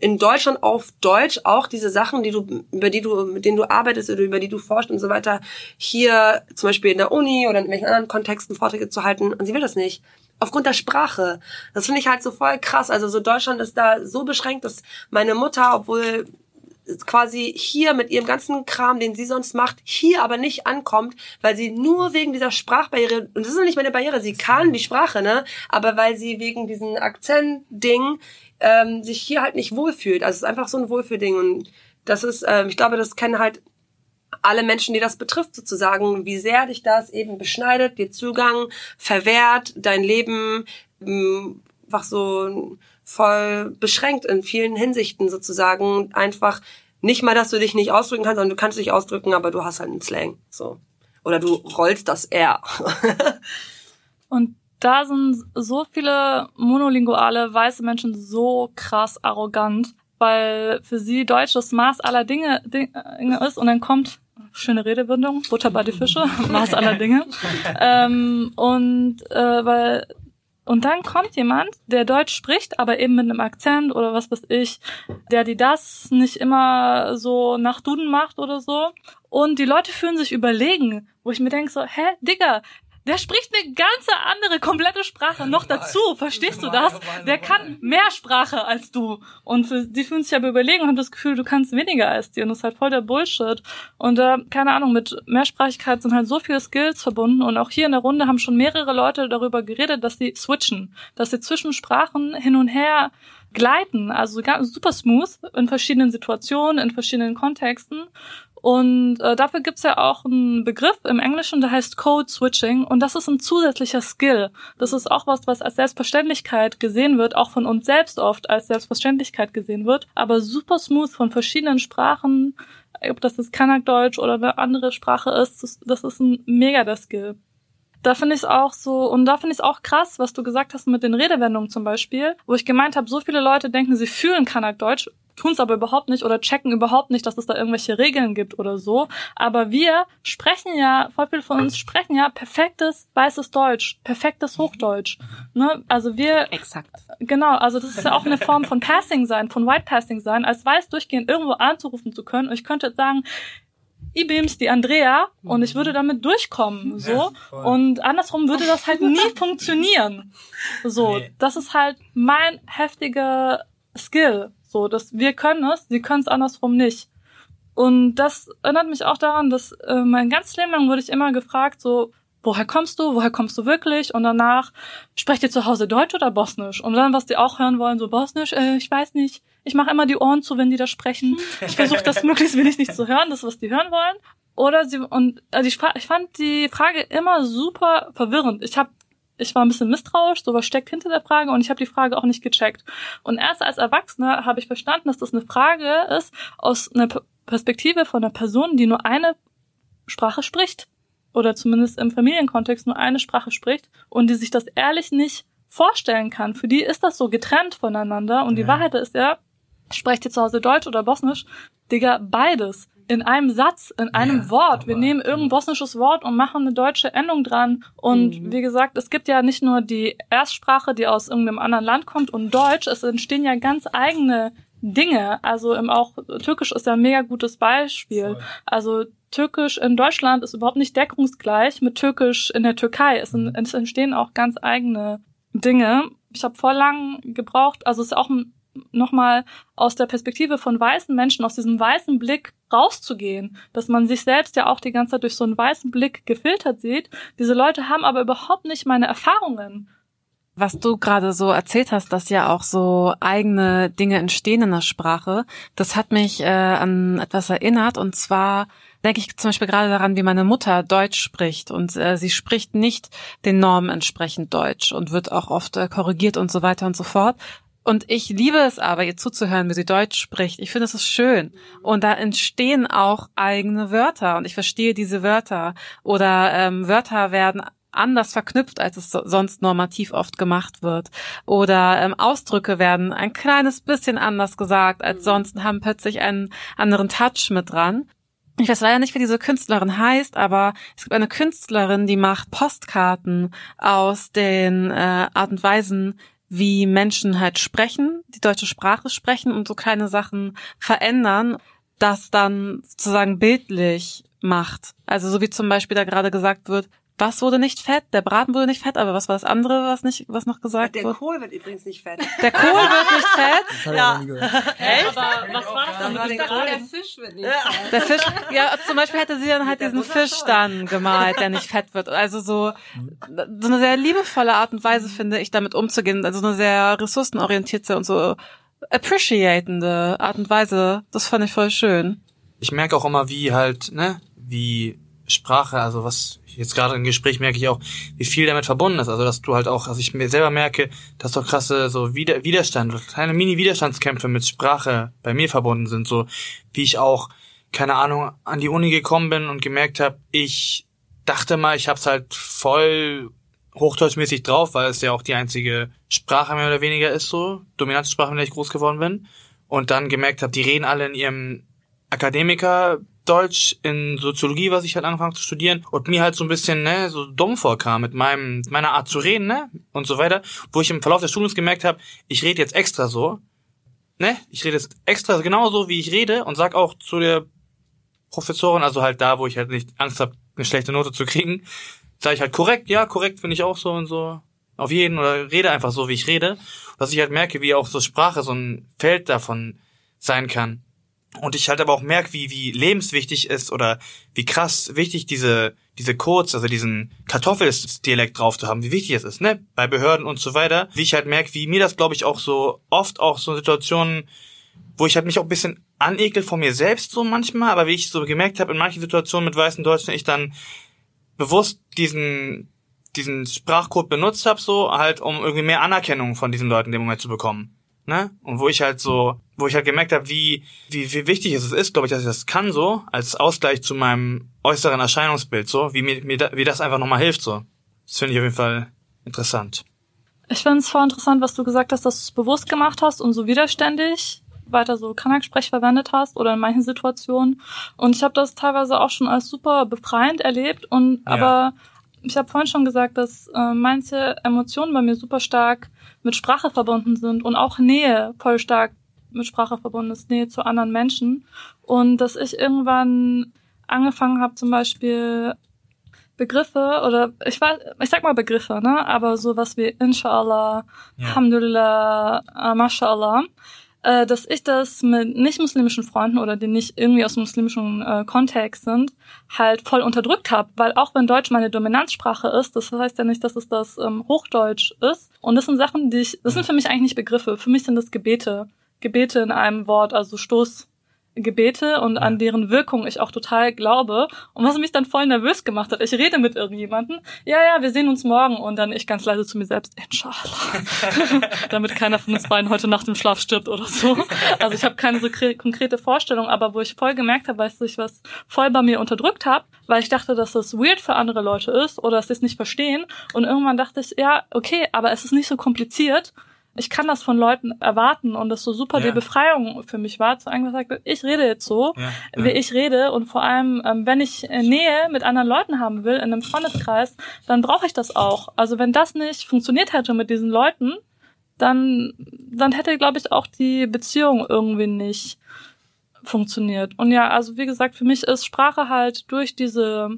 in Deutschland auf Deutsch auch diese Sachen, die du, über die du, mit denen du arbeitest oder über die du forschst und so weiter, hier zum Beispiel in der Uni oder in welchen anderen Kontexten Vorträge zu halten. Und sie will das nicht. Aufgrund der Sprache. Das finde ich halt so voll krass. Also so Deutschland ist da so beschränkt, dass meine Mutter, obwohl quasi hier mit ihrem ganzen Kram, den sie sonst macht, hier aber nicht ankommt, weil sie nur wegen dieser Sprachbarriere, und das ist noch nicht meine Barriere, sie kann die Sprache, ne, aber weil sie wegen diesen Akzent-Ding ähm, sich hier halt nicht wohlfühlt. Also es ist einfach so ein Wohlfühlding und das ist, ähm, ich glaube, das kennen halt alle Menschen, die das betrifft, sozusagen, wie sehr dich das eben beschneidet, dir Zugang verwehrt, dein Leben ähm, einfach so voll beschränkt in vielen Hinsichten sozusagen. Einfach nicht mal, dass du dich nicht ausdrücken kannst, sondern du kannst dich ausdrücken, aber du hast halt einen Slang. So. Oder du rollst das R. [LAUGHS] Und da sind so viele monolinguale weiße Menschen so krass arrogant, weil für sie Deutsch das Maß aller Dinge, Dinge ist und dann kommt schöne Redewendung, Butter bei die Fische, [LAUGHS] Maß aller Dinge. ähm, und äh, weil und dann kommt jemand, der Deutsch spricht, aber eben mit einem Akzent oder was weiß ich, der die das nicht immer so nach Duden macht oder so. Und die Leute fühlen sich überlegen, wo ich mir denke so, hä, Digga, der spricht eine ganze andere, komplette Sprache noch dazu. Verstehst du das? Der kann mehr Sprache als du. Und für, die fühlen sich aber überlegen und haben das Gefühl, du kannst weniger als die. Und das ist halt voll der Bullshit. Und äh, keine Ahnung, mit Mehrsprachigkeit sind halt so viele Skills verbunden. Und auch hier in der Runde haben schon mehrere Leute darüber geredet, dass sie switchen. Dass sie zwischen Sprachen hin und her gleiten, also super smooth in verschiedenen Situationen, in verschiedenen Kontexten und äh, dafür gibt's ja auch einen Begriff im Englischen, der heißt Code Switching. Und das ist ein zusätzlicher Skill. Das ist auch was, was als Selbstverständlichkeit gesehen wird, auch von uns selbst oft als Selbstverständlichkeit gesehen wird. Aber super smooth von verschiedenen Sprachen, ob das jetzt Kanakdeutsch oder eine andere Sprache ist, das, ist ein mega der Skill. Da finde ich es auch so, und da finde ich es auch krass, was du gesagt hast mit den Redewendungen zum Beispiel, wo ich gemeint habe, so viele Leute denken, sie fühlen Kanakdeutsch, tun es aber überhaupt nicht oder checken überhaupt nicht, dass es da irgendwelche Regeln gibt oder so. Aber wir sprechen ja, voll viele von uns sprechen ja perfektes weißes Deutsch, perfektes Hochdeutsch. Ne? Also wir. Exakt. Genau, also das ist ja auch eine Form von Passing sein, von White Passing sein, als weiß durchgehend irgendwo anzurufen zu können. Und ich könnte jetzt sagen, Ibims die Andrea und ich würde damit durchkommen, so. Ja, und andersrum würde das halt nie [LAUGHS] funktionieren. So, nee. das ist halt mein heftiger Skill. So, dass wir können es, sie können es andersrum nicht. Und das erinnert mich auch daran, dass äh, mein ganzes Leben lang wurde ich immer gefragt, so, woher kommst du, woher kommst du wirklich? Und danach, sprecht ihr zu Hause Deutsch oder Bosnisch? Und dann, was die auch hören wollen, so Bosnisch, äh, ich weiß nicht, ich mache immer die Ohren zu, wenn die da sprechen. Ich versuche das [LAUGHS] möglichst wenig nicht zu hören, das, was die hören wollen. Oder sie, und also ich, ich fand die Frage immer super verwirrend. Ich habe ich war ein bisschen misstrauisch, so was steckt hinter der Frage und ich habe die Frage auch nicht gecheckt. Und erst als Erwachsener habe ich verstanden, dass das eine Frage ist aus einer Perspektive von einer Person, die nur eine Sprache spricht oder zumindest im Familienkontext nur eine Sprache spricht und die sich das ehrlich nicht vorstellen kann. Für die ist das so getrennt voneinander und die Wahrheit ist ja, sprecht ihr zu Hause Deutsch oder Bosnisch? Digga, beides in einem Satz, in einem ja, Wort. Wir nehmen irgendein bosnisches Wort und machen eine deutsche Endung dran. Und mhm. wie gesagt, es gibt ja nicht nur die Erstsprache, die aus irgendeinem anderen Land kommt und Deutsch. Es entstehen ja ganz eigene Dinge. Also im auch Türkisch ist ja ein mega gutes Beispiel. Voll. Also Türkisch in Deutschland ist überhaupt nicht deckungsgleich mit Türkisch in der Türkei. Es, mhm. es entstehen auch ganz eigene Dinge. Ich habe voll lang gebraucht, also es ist auch ein nochmal aus der Perspektive von weißen Menschen, aus diesem weißen Blick rauszugehen, dass man sich selbst ja auch die ganze Zeit durch so einen weißen Blick gefiltert sieht. Diese Leute haben aber überhaupt nicht meine Erfahrungen. Was du gerade so erzählt hast, dass ja auch so eigene Dinge entstehen in der Sprache, das hat mich äh, an etwas erinnert und zwar denke ich zum Beispiel gerade daran, wie meine Mutter Deutsch spricht und äh, sie spricht nicht den Normen entsprechend Deutsch und wird auch oft äh, korrigiert und so weiter und so fort. Und ich liebe es aber, ihr zuzuhören, wie sie Deutsch spricht. Ich finde, es ist schön. Und da entstehen auch eigene Wörter. Und ich verstehe diese Wörter. Oder ähm, Wörter werden anders verknüpft, als es sonst normativ oft gemacht wird. Oder ähm, Ausdrücke werden ein kleines bisschen anders gesagt als sonst haben plötzlich einen anderen Touch mit dran. Ich weiß leider nicht, wie diese Künstlerin heißt, aber es gibt eine Künstlerin, die macht Postkarten aus den äh, Art und Weisen, wie Menschen halt sprechen, die deutsche Sprache sprechen und so kleine Sachen verändern, das dann sozusagen bildlich macht. Also so wie zum Beispiel da gerade gesagt wird, was wurde nicht fett? Der Braten wurde nicht fett, aber was war das andere, was nicht, was noch gesagt der wurde? Der Kohl wird übrigens nicht fett. Der Kohl wird nicht [LAUGHS] fett? ja. Echt? Aber was war das dann? Ich dachte, der Fisch wird nicht fett. Der Fisch, ja, zum Beispiel hätte sie dann halt diesen Fisch dann gemalt, der nicht fett wird. Also so, so eine sehr liebevolle Art und Weise finde ich, damit umzugehen. Also eine sehr ressourcenorientierte und so appreciatende Art und Weise. Das fand ich voll schön. Ich merke auch immer, wie halt, ne, wie Sprache, also was jetzt gerade im Gespräch merke ich auch, wie viel damit verbunden ist. Also dass du halt auch, also ich mir selber merke, dass doch krasse so Wider Widerstand, kleine Mini-Widerstandskämpfe mit Sprache bei mir verbunden sind. So wie ich auch, keine Ahnung, an die Uni gekommen bin und gemerkt habe, ich dachte mal, ich hab's halt voll hochdeutschmäßig drauf, weil es ja auch die einzige Sprache mehr oder weniger ist, so, dominante Sprache, mit der ich groß geworden bin. Und dann gemerkt habe, die reden alle in ihrem Akademiker Deutsch in Soziologie, was ich halt angefangen zu studieren und mir halt so ein bisschen ne, so dumm vorkam mit meinem meiner Art zu reden, ne, und so weiter, wo ich im Verlauf des Studiums gemerkt habe, ich rede jetzt extra so, ne, ich rede jetzt extra genau so, wie ich rede und sag auch zu der Professorin, also halt da, wo ich halt nicht Angst habe, eine schlechte Note zu kriegen, sage ich halt korrekt, ja, korrekt finde ich auch so und so, auf jeden oder rede einfach so, wie ich rede, dass ich halt merke, wie auch so Sprache so ein Feld davon sein kann und ich halt aber auch merke, wie, wie lebenswichtig ist oder wie krass wichtig diese, diese Codes, also diesen Kartoffelsdialekt drauf zu haben, wie wichtig es ist, ne? Bei Behörden und so weiter. Wie ich halt merke, wie mir das, glaube ich, auch so oft auch so Situationen, wo ich halt mich auch ein bisschen anekel von mir selbst so manchmal, aber wie ich so gemerkt habe, in manchen Situationen mit weißen Deutschen, ich dann bewusst diesen, diesen Sprachcode benutzt habe, so halt, um irgendwie mehr Anerkennung von diesen Leuten in dem Moment zu bekommen ne? Und wo ich halt so, wo ich halt gemerkt habe, wie, wie, wie wichtig es ist, glaube ich, dass ich das kann so, als Ausgleich zu meinem äußeren Erscheinungsbild, so, wie mir, mir wie das einfach nochmal hilft, so. Das finde ich auf jeden Fall interessant. Ich finde es voll interessant, was du gesagt hast, dass du es bewusst gemacht hast und so widerständig weiter so Kanak-Sprech verwendet hast oder in manchen Situationen. Und ich habe das teilweise auch schon als super befreiend erlebt. Und ja. aber ich habe vorhin schon gesagt, dass äh, manche Emotionen bei mir super stark mit Sprache verbunden sind und auch Nähe voll stark mit Sprache verbunden ist, Nähe zu anderen Menschen. Und dass ich irgendwann angefangen habe, zum Beispiel Begriffe oder ich weiß, ich sag mal Begriffe, ne? Aber sowas wie Inshallah, ja. Alhamdulillah, uh, Mashallah, äh, dass ich das mit nicht-muslimischen Freunden oder die nicht irgendwie aus muslimischen äh, Kontext sind, halt voll unterdrückt habe. Weil auch wenn Deutsch meine Dominanzsprache ist, das heißt ja nicht, dass es das ähm, Hochdeutsch ist. Und das sind Sachen, die ich, das sind für mich eigentlich nicht Begriffe. Für mich sind das Gebete. Gebete in einem Wort, also Stoß, Gebete und an deren Wirkung ich auch total glaube. Und was mich dann voll nervös gemacht hat, ich rede mit irgendjemanden, ja, ja, wir sehen uns morgen und dann ich ganz leise zu mir selbst, inshallah, [LAUGHS] damit keiner von uns beiden heute Nacht im Schlaf stirbt oder so. Also ich habe keine so konkrete Vorstellung, aber wo ich voll gemerkt habe, dass ich was voll bei mir unterdrückt habe, weil ich dachte, dass das weird für andere Leute ist oder dass sie es nicht verstehen. Und irgendwann dachte ich, ja, okay, aber es ist nicht so kompliziert ich kann das von Leuten erwarten und das so super ja. die Befreiung für mich war, zu einfach gesagt, ich rede jetzt so, ja, ja. wie ich rede und vor allem, ähm, wenn ich Nähe mit anderen Leuten haben will in einem Freundeskreis, dann brauche ich das auch. Also wenn das nicht funktioniert hätte mit diesen Leuten, dann, dann hätte, glaube ich, auch die Beziehung irgendwie nicht funktioniert. Und ja, also wie gesagt, für mich ist Sprache halt durch diese,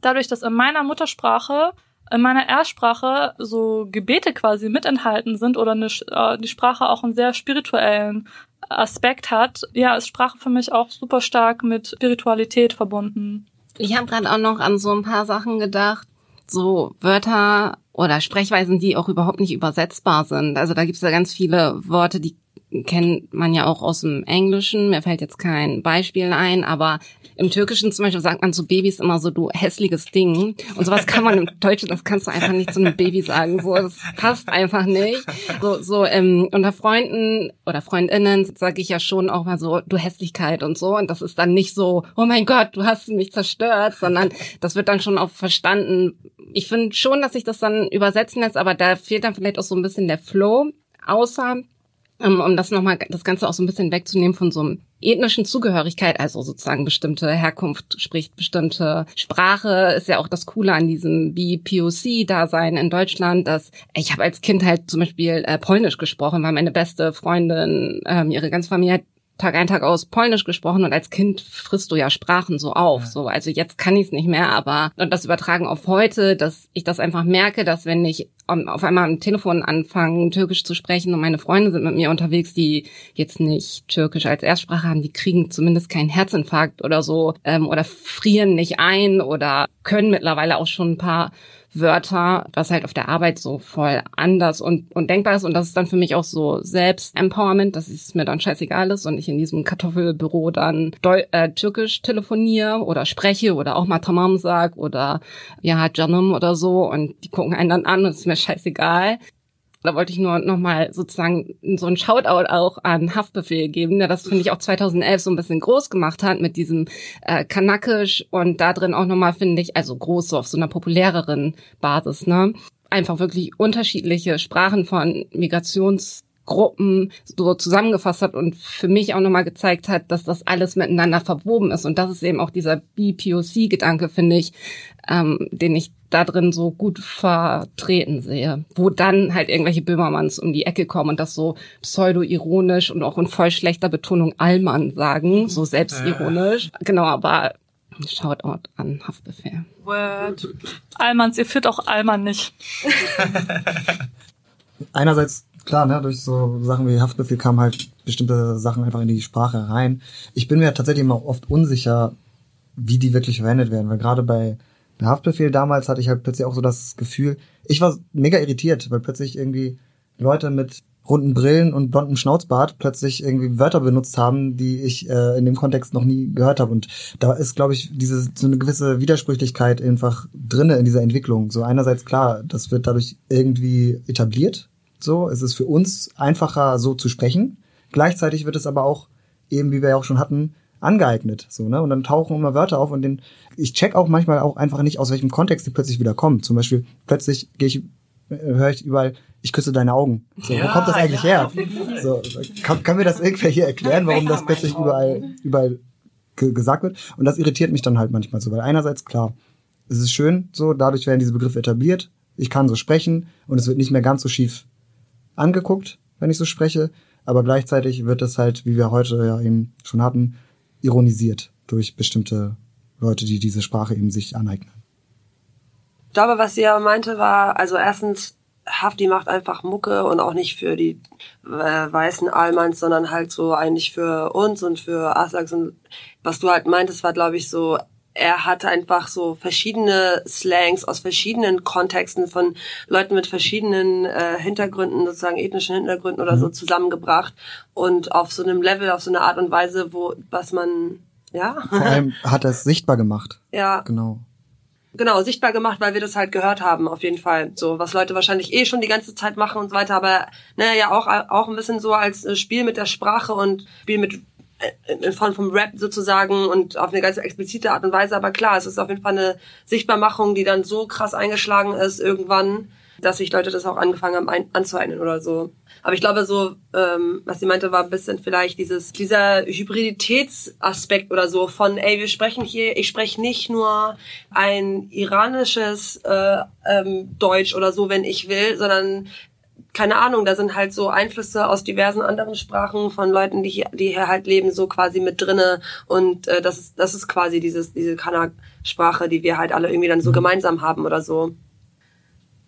dadurch, dass in meiner Muttersprache in meiner Erstsprache so Gebete quasi mit enthalten sind oder eine, äh, die Sprache auch einen sehr spirituellen Aspekt hat, ja, ist Sprache für mich auch super stark mit Spiritualität verbunden. Ich habe gerade auch noch an so ein paar Sachen gedacht, so Wörter oder Sprechweisen, die auch überhaupt nicht übersetzbar sind. Also da gibt es ja ganz viele Worte, die kennt man ja auch aus dem Englischen. Mir fällt jetzt kein Beispiel ein, aber im Türkischen zum Beispiel sagt man zu Babys immer so, du hässliches Ding. Und sowas kann man im [LAUGHS] Deutschen, das kannst du einfach nicht zu einem Baby sagen. So, das passt einfach nicht. So, so ähm, unter Freunden oder Freundinnen sage ich ja schon auch mal so, du Hässlichkeit und so. Und das ist dann nicht so, oh mein Gott, du hast mich zerstört, sondern das wird dann schon auch verstanden. Ich finde schon, dass sich das dann übersetzen lässt, aber da fehlt dann vielleicht auch so ein bisschen der Flow. Außer um das nochmal, das Ganze auch so ein bisschen wegzunehmen von so einem ethnischen Zugehörigkeit, also sozusagen bestimmte Herkunft, spricht bestimmte Sprache, ist ja auch das Coole an diesem BPOC-Dasein in Deutschland, dass ich habe als Kind halt zum Beispiel äh, Polnisch gesprochen, weil meine beste Freundin, ähm, ihre ganze Familie hat Tag ein, Tag aus Polnisch gesprochen und als Kind frisst du ja Sprachen so auf. Ja. So, also jetzt kann ich es nicht mehr, aber und das übertragen auf heute, dass ich das einfach merke, dass wenn ich auf einmal am Telefon anfange, Türkisch zu sprechen und meine Freunde sind mit mir unterwegs, die jetzt nicht Türkisch als Erstsprache haben, die kriegen zumindest keinen Herzinfarkt oder so ähm, oder frieren nicht ein oder können mittlerweile auch schon ein paar Wörter, was halt auf der Arbeit so voll anders und, und denkbar ist. Und das ist dann für mich auch so Selbst-Empowerment, dass es mir dann scheißegal ist und ich in diesem Kartoffelbüro dann Deu äh, Türkisch telefoniere oder spreche oder auch mal Tamam sag oder ja, Janum oder so und die gucken einen dann an und es ist mir scheißegal. Da wollte ich nur nochmal sozusagen so ein Shoutout auch an Haftbefehl geben, der das, finde ich, auch 2011 so ein bisschen groß gemacht hat mit diesem äh, Kanakisch und da drin auch nochmal, finde ich, also groß so auf so einer populäreren Basis, ne? Einfach wirklich unterschiedliche Sprachen von Migrations Gruppen so zusammengefasst hat und für mich auch nochmal gezeigt hat, dass das alles miteinander verwoben ist. Und das ist eben auch dieser BPOC-Gedanke, finde ich, ähm, den ich da drin so gut vertreten sehe. Wo dann halt irgendwelche Böhmermanns um die Ecke kommen und das so pseudo-ironisch und auch in voll schlechter Betonung Allmann sagen, so selbstironisch. Äh. Genau, aber Shoutout an Haftbefehl. Word. Allmanns, ihr führt auch Allmann nicht. [LAUGHS] Einerseits klar, ne, durch so Sachen wie Haftbefehl kamen halt bestimmte Sachen einfach in die Sprache rein. Ich bin mir tatsächlich immer oft unsicher, wie die wirklich verwendet werden, weil gerade bei, bei Haftbefehl damals hatte ich halt plötzlich auch so das Gefühl, ich war mega irritiert, weil plötzlich irgendwie Leute mit runden Brillen und blonden Schnauzbart plötzlich irgendwie Wörter benutzt haben, die ich äh, in dem Kontext noch nie gehört habe. Und da ist, glaube ich, diese so eine gewisse Widersprüchlichkeit einfach drinne in dieser Entwicklung. So einerseits klar, das wird dadurch irgendwie etabliert, so, es ist für uns einfacher, so zu sprechen. Gleichzeitig wird es aber auch, eben wie wir ja auch schon hatten, angeeignet. So, ne? Und dann tauchen immer Wörter auf und den, ich check auch manchmal auch einfach nicht, aus welchem Kontext die plötzlich wieder kommen. Zum Beispiel, plötzlich gehe ich, äh, höre ich überall, ich küsse deine Augen. So, ja, wo kommt das eigentlich ja, her? So, kann, kann mir das irgendwer hier erklären, warum das plötzlich überall, überall ge gesagt wird? Und das irritiert mich dann halt manchmal so, weil einerseits klar, es ist schön, so, dadurch werden diese Begriffe etabliert, ich kann so sprechen und es wird nicht mehr ganz so schief angeguckt, wenn ich so spreche, aber gleichzeitig wird es halt, wie wir heute ja eben schon hatten, ironisiert durch bestimmte Leute, die diese Sprache eben sich aneignen. Ich glaube, was sie ja meinte, war, also erstens, Hafti macht einfach Mucke und auch nicht für die äh, weißen Almans, sondern halt so eigentlich für uns und für Aslaks und was du halt meintest, war glaube ich so, er hatte einfach so verschiedene Slangs aus verschiedenen Kontexten von Leuten mit verschiedenen äh, Hintergründen, sozusagen ethnischen Hintergründen oder so zusammengebracht und auf so einem Level, auf so eine Art und Weise, wo was man ja Vor allem hat er es sichtbar gemacht. [LAUGHS] ja Genau. genau sichtbar gemacht, weil wir das halt gehört haben, auf jeden Fall. So, was Leute wahrscheinlich eh schon die ganze Zeit machen und so weiter, aber naja, ja auch, auch ein bisschen so als äh, Spiel mit der Sprache und Spiel mit in Form vom Rap sozusagen und auf eine ganz explizite Art und Weise, aber klar, es ist auf jeden Fall eine Sichtbarmachung, die dann so krass eingeschlagen ist irgendwann, dass sich Leute das auch angefangen haben anzueignen oder so. Aber ich glaube so, ähm, was sie meinte, war ein bisschen vielleicht dieses dieser Hybriditätsaspekt oder so von, ey, wir sprechen hier, ich spreche nicht nur ein iranisches äh, ähm, Deutsch oder so, wenn ich will, sondern keine Ahnung, da sind halt so Einflüsse aus diversen anderen Sprachen von Leuten, die hier, die hier halt leben, so quasi mit drinne und äh, das ist das ist quasi dieses diese Kanak-Sprache, die wir halt alle irgendwie dann so Mhm. gemeinsam haben oder so.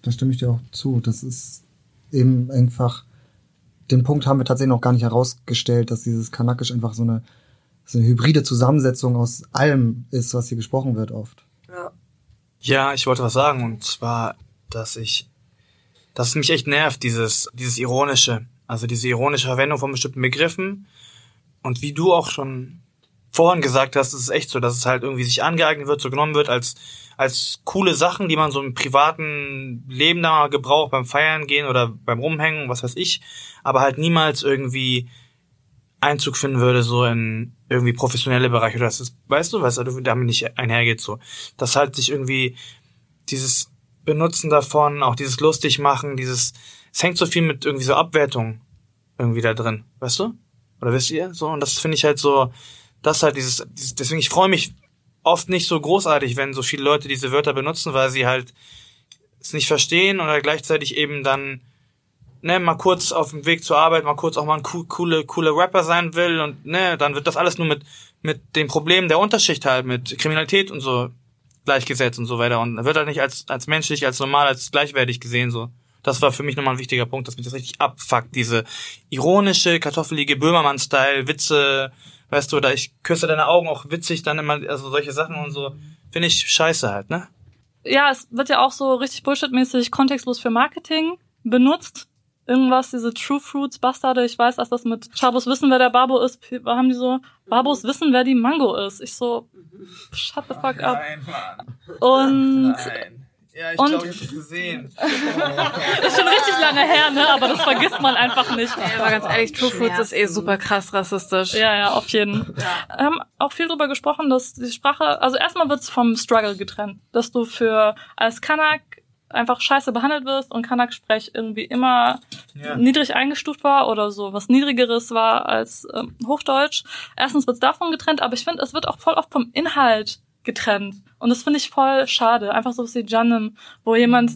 Da stimme ich dir auch zu. Das ist eben einfach, den Punkt haben wir tatsächlich noch gar nicht herausgestellt, dass dieses Kanakisch einfach so eine, so eine hybride Zusammensetzung aus allem ist, was hier gesprochen wird oft. Ja. Ja, ich wollte was sagen und zwar, dass ich, dass es mich echt nervt, dieses, dieses ironische, also diese ironische Verwendung von bestimmten Begriffen und wie du auch schon vorhin gesagt hast, ist es echt so, dass es halt irgendwie sich angeeignet wird, so genommen wird als als coole Sachen, die man so im privaten Leben da gebraucht, beim Feiern gehen oder beim Rumhängen, was weiß ich, aber halt niemals irgendwie Einzug finden würde, so in irgendwie professionelle Bereiche. Oder das ist, weißt du, was damit nicht einhergeht, so. Dass halt sich irgendwie dieses Benutzen davon, auch dieses lustig machen, dieses, es hängt so viel mit irgendwie so Abwertung irgendwie da drin, weißt du? Oder wisst ihr? So, und das finde ich halt so, das halt dieses, dieses deswegen, ich freue mich oft nicht so großartig, wenn so viele Leute diese Wörter benutzen, weil sie halt es nicht verstehen oder gleichzeitig eben dann ne, mal kurz auf dem Weg zur Arbeit, mal kurz auch mal ein cool, coole, coole Rapper sein will und ne, dann wird das alles nur mit, mit den Problemen der Unterschicht halt, mit Kriminalität und so gleichgesetzt und so weiter und wird halt nicht als, als menschlich, als normal, als gleichwertig gesehen, so. Das war für mich nochmal ein wichtiger Punkt, dass mich das richtig abfuckt, diese ironische, kartoffelige Böhmermann-Style, Witze, weißt du, oder ich küsse deine Augen auch witzig, dann immer, also solche Sachen und so, finde ich scheiße halt, ne? ja, es wird ja auch so richtig bullshitmäßig kontextlos für Marketing benutzt. Irgendwas, diese True Fruits Bastarde, ich weiß, dass das mit Chabos wissen, wer der Babo ist, haben die so, Babos wissen, wer die Mango ist. Ich so, shut the fuck up. Mann. Und Nein. Ja, ich Und- glaube, ich habe das gesehen. [LAUGHS] ist schon richtig lange her, ne? Aber das vergisst man einfach nicht. Ja, aber ganz ehrlich, True Fruits ist eh super krass rassistisch. Ja, ja, auf jeden. Wir haben auch viel drüber gesprochen, dass die Sprache, also erstmal wird's vom Struggle getrennt, dass du für als Kanak einfach scheiße behandelt wirst und Kanak-Sprech irgendwie immer Ja. niedrig eingestuft war oder so was niedrigeres war als ähm, Hochdeutsch. Erstens wird's davon getrennt, aber ich finde, es wird auch voll oft vom Inhalt getrennt. Und das finde ich voll schade. Einfach so wie Janem, wo jemand,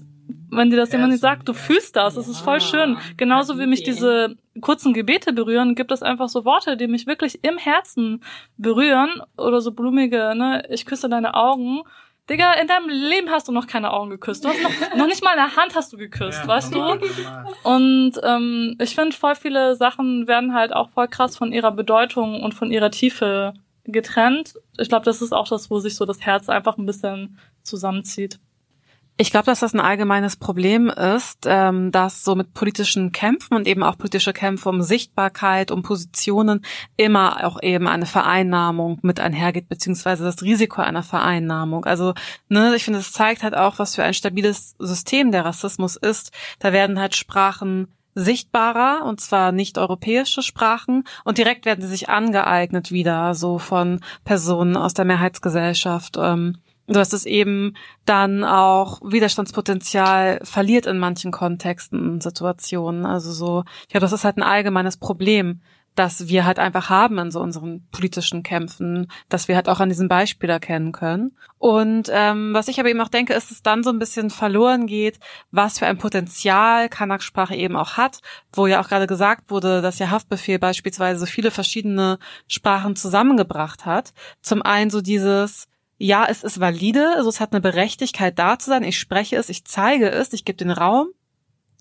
wenn dir das jemand nicht sagt, du fühlst das, es ist voll schön. Genauso wie mich diese kurzen Gebete berühren, gibt es einfach so Worte, die mich wirklich im Herzen berühren oder so blumige, ne, ich küsse deine Augen. Digga, in deinem Leben hast du noch keine Augen geküsst. Du hast noch, [LAUGHS] noch nicht mal eine Hand hast du geküsst, weißt du? Und ähm, ich finde, voll viele Sachen werden halt auch voll krass von ihrer Bedeutung und von ihrer Tiefe getrennt. Ich glaube, das ist auch das, wo sich so das Herz einfach ein bisschen zusammenzieht. Ich glaube, dass das ein allgemeines Problem ist, ähm, dass so mit politischen Kämpfen und eben auch politische Kämpfe um Sichtbarkeit, um Positionen immer auch eben eine Vereinnahmung mit einhergeht, beziehungsweise das Risiko einer Vereinnahmung. Also, ne, ich finde, es zeigt halt auch, was für ein stabiles System der Rassismus ist. Da werden halt Sprachen sichtbarer, und zwar nicht europäische Sprachen, und direkt werden sie sich angeeignet wieder, so von Personen aus der Mehrheitsgesellschaft. Ähm, dass es eben dann auch Widerstandspotenzial verliert in manchen Kontexten und Situationen. Also so, glaube, das ist halt ein allgemeines Problem, das wir halt einfach haben in so unseren politischen Kämpfen, dass wir halt auch an diesem Beispiel erkennen können. Und ähm, was ich aber eben auch denke, ist, dass es dann so ein bisschen verloren geht, was für ein Potenzial Kanak-Sprache eben auch hat, wo ja auch gerade gesagt wurde, dass ja Haftbefehl beispielsweise so viele verschiedene Sprachen zusammengebracht hat. Zum einen so dieses ja, es ist valide, also es hat eine Berechtigkeit da zu sein, ich spreche es, ich zeige es, ich gebe den Raum.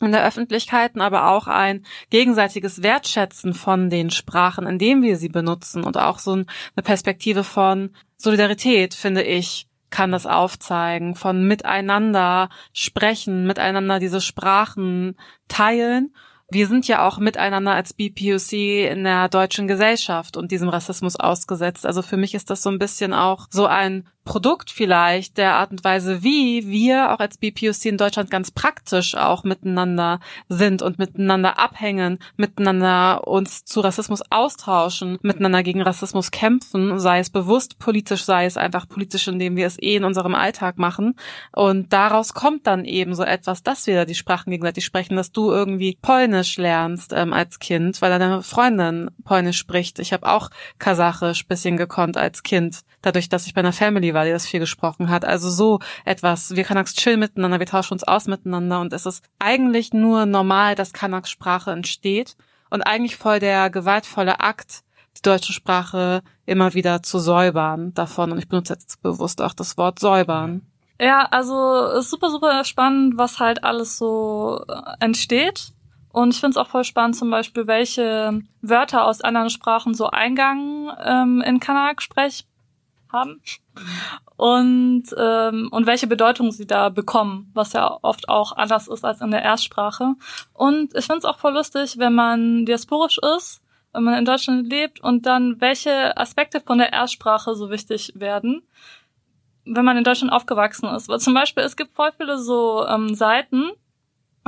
in der Öffentlichkeit, aber auch ein gegenseitiges Wertschätzen von den Sprachen, indem wir sie benutzen und auch so eine Perspektive von Solidarität, finde ich, kann das aufzeigen, von miteinander sprechen, miteinander diese Sprachen teilen wir sind ja auch miteinander als BPUC in der deutschen Gesellschaft und diesem Rassismus ausgesetzt. Also für mich ist das so ein bisschen auch so ein Produkt vielleicht der Art und Weise, wie wir auch als BPUC in Deutschland ganz praktisch auch miteinander sind und miteinander abhängen, miteinander uns zu Rassismus austauschen, miteinander gegen Rassismus kämpfen, sei es bewusst politisch, sei es einfach politisch, indem wir es eh in unserem Alltag machen. Und daraus kommt dann eben so etwas, dass wir die Sprachen gegenseitig sprechen, dass du irgendwie Polnisch lernst ähm, als Kind, weil deine Freundin Polnisch spricht. Ich habe auch Kasachisch bisschen gekonnt als Kind, dadurch, dass ich bei einer Family war war, die das viel gesprochen hat. Also so etwas. Wir Kanaks chillen miteinander, wir tauschen uns aus miteinander und es ist eigentlich nur normal, dass Kanaks Sprache entsteht und eigentlich voll der gewaltvolle Akt, die deutsche Sprache immer wieder zu säubern davon. Und ich benutze jetzt bewusst auch das Wort säubern. Ja, also ist super, super spannend, was halt alles so äh, entsteht. Und ich finde es auch voll spannend, zum Beispiel, welche Wörter aus anderen Sprachen so Eingang ähm, in Kanak-Sprech haben und ähm, und welche Bedeutung sie da bekommen, was ja oft auch anders ist als in der Erstsprache. Und ich finde es auch voll lustig, wenn man diasporisch ist, wenn man in Deutschland lebt und dann welche Aspekte von der Erstsprache so wichtig werden, wenn man in Deutschland aufgewachsen ist. Weil zum Beispiel es gibt voll viele so ähm, Seiten,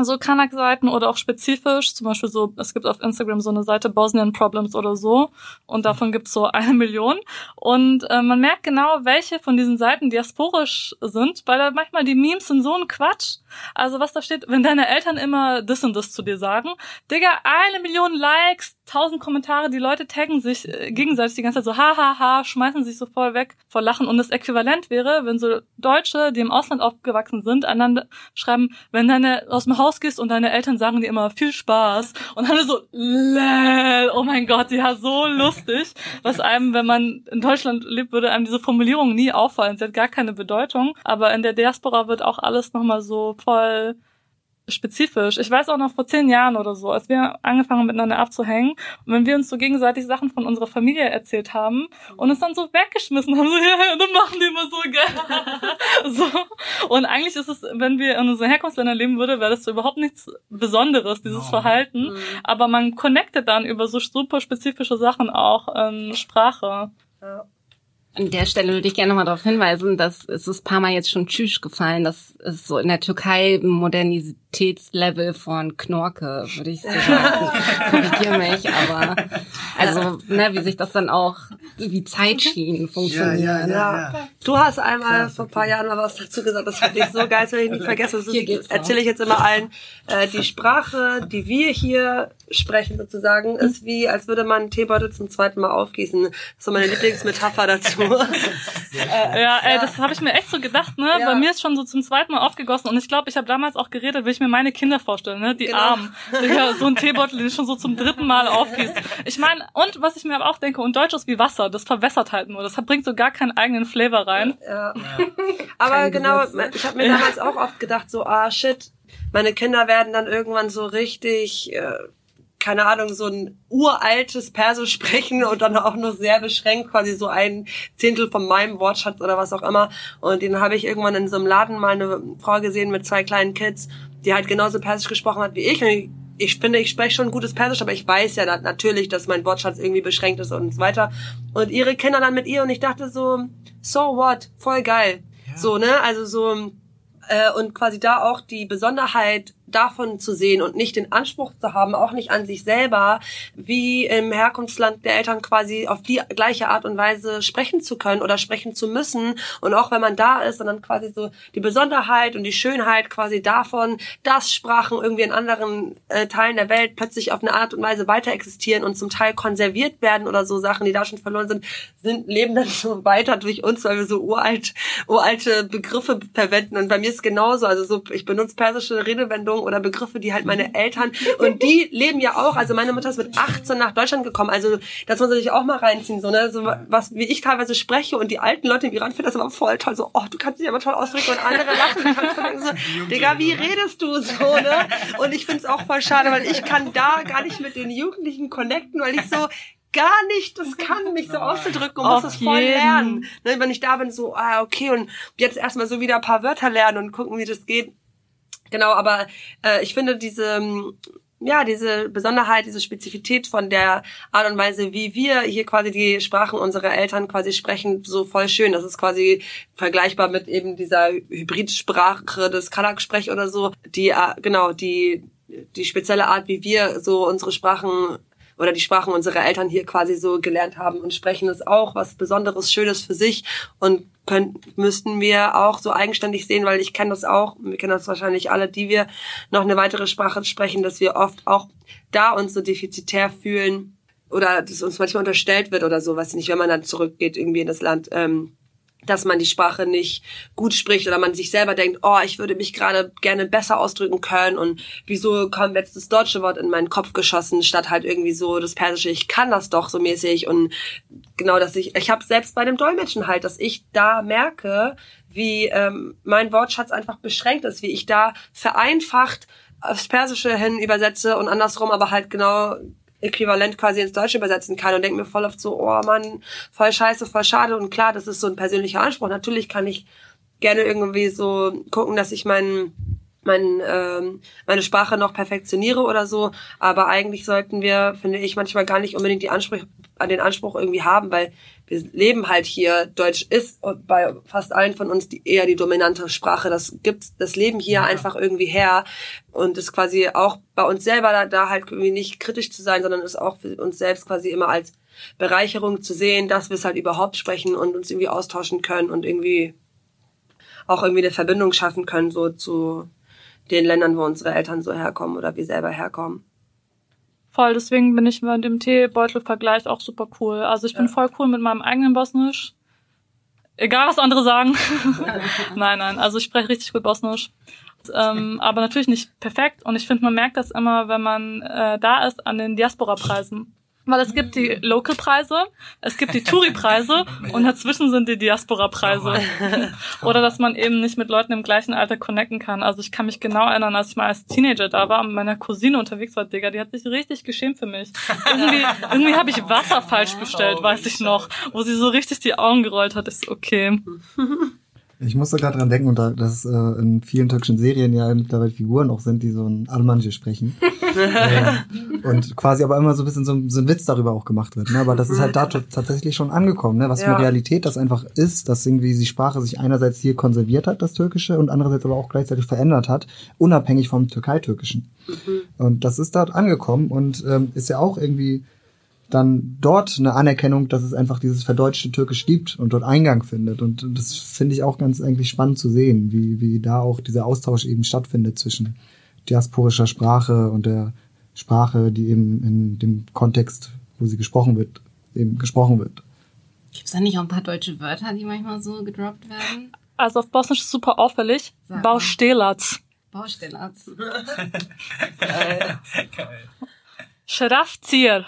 so Kanak-Seiten oder auch spezifisch, zum Beispiel so, es gibt auf Instagram so eine Seite Bosnian Problems oder so und davon gibt's so [LAUGHS] eine Million und äh, man merkt genau, welche von diesen Seiten diasporisch sind, weil da manchmal die Memes sind so ein Quatsch. Also was da steht, wenn deine Eltern immer das und das zu dir sagen, Digga, eine Million Likes, tausend Kommentare, die Leute taggen sich äh, gegenseitig die ganze Zeit so ha ha ha, schmeißen sich so voll weg vor Lachen. Und das Äquivalent wäre, wenn so Deutsche, die im Ausland aufgewachsen sind, einander schreiben, wenn deine aus dem Haus gehst und deine Eltern sagen dir immer viel Spaß. Und dann so lel, oh mein Gott, ja so lustig, was einem, wenn man in Deutschland lebt, würde einem diese Formulierung nie auffallen, sie hat gar keine Bedeutung, aber in der Diaspora wird auch alles nochmal so voll spezifisch. Ich weiß auch noch vor zehn Jahren oder so, als wir angefangen miteinander abzuhängen und wenn wir uns so gegenseitig Sachen von unserer Familie erzählt haben und es dann so weggeschmissen haben, so, [LAUGHS] ja, dann machen die immer so gerne. [LAUGHS] so. Und eigentlich ist es, wenn wir in unseren Herkunftsländern leben würde, wäre das so überhaupt nichts Besonderes, dieses Verhalten. Mhm. Aber man connectet dann über so super spezifische Sachen auch in Sprache. Ja. An der Stelle würde ich gerne nochmal darauf hinweisen, dass es ist ein paar Mal jetzt schon Tschüss gefallen, dass es so in der Türkei Modernitätslevel von Knorke, würde ich sagen. [LAUGHS] Korrigiere mich, aber also, ne, wie sich das dann auch wie Zeitschienen funktioniert. Ja, ja, ja, ja. Du hast einmal vor ein paar Jahren mal was dazu gesagt, das finde ich so geil, das will ich nicht vergessen. Das erzähle ich jetzt immer allen. Äh, die Sprache, die wir hier sprechen sozusagen, ist wie, als würde man einen Teebeutel zum zweiten Mal aufgießen. Das ist so meine Lieblingsmetapher dazu. [LAUGHS] äh, ja, ey, das habe ich mir echt so gedacht, ne? Ja. Bei mir ist schon so zum zweiten Mal aufgegossen und ich glaube, ich habe damals auch geredet, will ich mir meine Kinder vorstellen, ne? Die genau. Armen. Digga, so ein [LAUGHS] Teebeutel, den schon so zum dritten Mal aufgießt. Ich meine, und was ich mir aber auch denke, und Deutsch ist wie Wasser, das verwässert halt nur. Das bringt so gar keinen eigenen Flavor rein. Ja. ja. [LAUGHS] aber Kein genau, Gesetz. ich habe mir damals auch oft gedacht, so, ah shit, meine Kinder werden dann irgendwann so richtig. Äh, keine Ahnung, so ein uraltes Persisch sprechen und dann auch nur sehr beschränkt, quasi so ein Zehntel von meinem Wortschatz oder was auch immer. Und den habe ich irgendwann in so einem Laden mal eine Frau gesehen mit zwei kleinen Kids, die halt genauso Persisch gesprochen hat wie ich. Und ich, finde, ich spreche schon gutes Persisch, aber ich weiß ja natürlich, dass mein Wortschatz irgendwie beschränkt ist und so weiter. Und ihre Kinder dann mit ihr und ich dachte so, so what, voll geil. Ja. So, ne? Also so, äh, und quasi da auch die Besonderheit davon zu sehen und nicht den Anspruch zu haben, auch nicht an sich selber, wie im Herkunftsland der Eltern quasi auf die gleiche Art und Weise sprechen zu können oder sprechen zu müssen. Und auch wenn man da ist und dann quasi so die Besonderheit und die Schönheit quasi davon, dass Sprachen irgendwie in anderen äh, Teilen der Welt plötzlich auf eine Art und Weise weiter existieren und zum Teil konserviert werden oder so Sachen, die da schon verloren sind, sind leben dann so weiter durch uns, weil wir so uralt, uralte Begriffe verwenden. Und bei mir ist genauso. Also so, ich benutze persische Redewendungen oder Begriffe, die halt meine Eltern und die [LAUGHS] leben ja auch, also meine Mutter ist mit 18 nach Deutschland gekommen, also das muss man sich auch mal reinziehen, so, ne, so was, wie ich teilweise spreche und die alten Leute im Iran finden das aber voll toll, so, oh, du kannst dich aber toll ausdrücken und andere lachen, so, [LAUGHS] Digga, wie redest du so, ne, und ich find's auch voll schade, weil ich kann da gar nicht mit den Jugendlichen connecten, weil ich so, gar nicht das kann, mich so auszudrücken und muss das voll jeden. lernen. Ne, wenn ich da bin, so, ah, okay, und jetzt erstmal so wieder ein paar Wörter lernen und gucken, wie das geht. Genau, aber äh, ich finde diese, ähm, ja, diese Besonderheit, diese Spezifität von der Art und Weise, wie wir hier quasi die Sprachen unserer Eltern quasi sprechen, so voll schön. Das ist quasi vergleichbar mit eben dieser Hybridsprache des Kanak-Sprech oder so, die, äh, genau, die, die spezielle Art, wie wir so unsere Sprachen oder die Sprachen unserer Eltern hier quasi so gelernt haben und sprechen ist auch was Besonderes, Schönes für sich und können, müssten wir auch so eigenständig sehen, weil ich kenne das auch, wir kennen das wahrscheinlich alle, die wir noch eine weitere Sprache sprechen, dass wir oft auch da uns so defizitär fühlen oder dass uns manchmal unterstellt wird oder so, weiß ich nicht, wenn man dann zurückgeht irgendwie in das Land, ähm, dass man die Sprache nicht gut spricht oder man sich selber denkt, oh, ich würde mich gerade gerne besser ausdrücken können und wieso kommt jetzt das deutsche Wort in meinen Kopf geschossen, statt halt irgendwie so das persische, ich kann das doch so mäßig und genau, dass ich, ich habe selbst bei dem Dolmetschen halt, dass ich da merke, wie ähm, mein Wortschatz einfach beschränkt ist, wie ich da vereinfacht aufs Persische hin übersetze und andersrum aber halt genau äquivalent quasi ins Deutsche übersetzen kann und denke mir voll oft so, oh Mann, voll scheiße, voll schade. Und klar, das ist so ein persönlicher Anspruch. Natürlich kann ich gerne irgendwie so gucken, dass ich meinen mein, ähm, meine Sprache noch perfektioniere oder so. Aber eigentlich sollten wir, finde ich, manchmal gar nicht unbedingt die Ansprüche an den Anspruch irgendwie haben, weil wir leben halt hier. Deutsch ist bei fast allen von uns die, eher die dominante Sprache. Das gibt's, das Leben hier ja. einfach irgendwie her und ist quasi auch bei uns selber da, da halt irgendwie nicht kritisch zu sein, sondern ist auch für uns selbst quasi immer als Bereicherung zu sehen, dass wir es halt überhaupt sprechen und uns irgendwie austauschen können und irgendwie auch irgendwie eine Verbindung schaffen können so zu den Ländern, wo unsere Eltern so herkommen oder wir selber herkommen. Voll, deswegen bin ich mit dem Teebeutel-Vergleich auch super cool. Also ich bin ja. voll cool mit meinem eigenen Bosnisch. Egal, was andere sagen. [LAUGHS] nein, nein, also ich spreche richtig gut Bosnisch. Ähm, aber natürlich nicht perfekt. Und ich finde, man merkt das immer, wenn man äh, da ist an den Diaspora-Preisen. Weil es gibt die Local-Preise, es gibt die Touri-Preise [LAUGHS] und dazwischen sind die Diaspora-Preise. [LAUGHS] Oder dass man eben nicht mit Leuten im gleichen Alter connecten kann. Also ich kann mich genau erinnern, als ich mal als Teenager da war und mit meiner Cousine unterwegs war, Digga, die hat sich richtig geschämt für mich. Irgendwie, [LAUGHS] irgendwie habe ich Wasser falsch bestellt, weiß ich noch, wo sie so richtig die Augen gerollt hat. Ich so, okay. Ich musste gerade dran denken, und da, dass äh, in vielen türkischen Serien ja mittlerweile Figuren auch sind, die so ein Almanische sprechen. [LAUGHS] äh, und quasi aber immer so ein bisschen so, so ein Witz darüber auch gemacht wird. Ne? Aber das ist halt da tatsächlich schon angekommen, ne? was ja. für eine Realität das einfach ist, dass irgendwie die Sprache sich einerseits hier konserviert hat, das Türkische, und andererseits aber auch gleichzeitig verändert hat, unabhängig vom Türkei-Türkischen. Mhm. Und das ist dort angekommen und ähm, ist ja auch irgendwie dann dort eine Anerkennung, dass es einfach dieses verdeutschte Türkisch gibt und dort Eingang findet. Und das finde ich auch ganz eigentlich spannend zu sehen, wie, wie da auch dieser Austausch eben stattfindet zwischen diasporischer Sprache und der Sprache, die eben in dem Kontext, wo sie gesprochen wird, eben gesprochen wird. Gibt es da nicht auch ein paar deutsche Wörter, die manchmal so gedroppt werden? Also auf Bosnisch ist super auffällig. Baustelac. Baustelac. Geil. [LAUGHS] Schrafzier.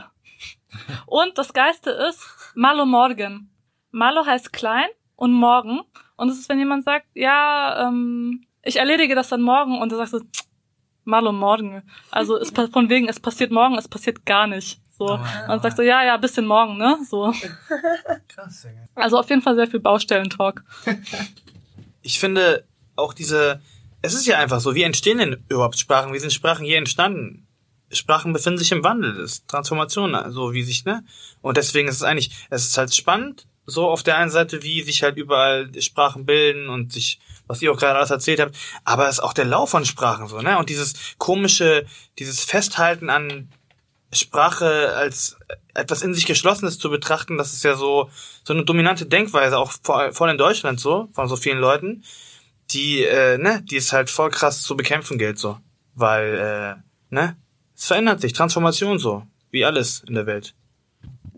Und das Geiste ist Malo Morgen. Malo heißt klein und morgen. Und es ist, wenn jemand sagt, ja, ähm, ich erledige das dann morgen und du sagst so, Malo morgen. Also es, von wegen, es passiert morgen, es passiert gar nicht. So. Oh, ja. Und sagst so, ja, ja, bisschen morgen, ne? So. Krass, Also auf jeden Fall sehr viel Baustellentalk. [LAUGHS] Ich finde auch diese, es ist ja einfach so, wie entstehen denn überhaupt Sprachen? Wie sind Sprachen hier entstanden? Sprachen befinden sich im Wandel, das ist Transformation, so wie sich, ne? Und deswegen ist es eigentlich, es ist halt spannend, so auf der einen Seite, wie sich halt überall Sprachen bilden und sich, was ihr auch gerade alles erzählt habt, aber es ist auch der Lauf von Sprachen so, ne? Und dieses komische, dieses Festhalten an Sprache als etwas in sich Geschlossenes zu betrachten, das ist ja so, so eine dominante Denkweise, auch vor, vor in Deutschland so, von so vielen Leuten, die, äh, ne, die es halt voll krass zu bekämpfen gilt, so. Weil, äh, ne, es verändert sich, Transformation so, wie alles in der Welt.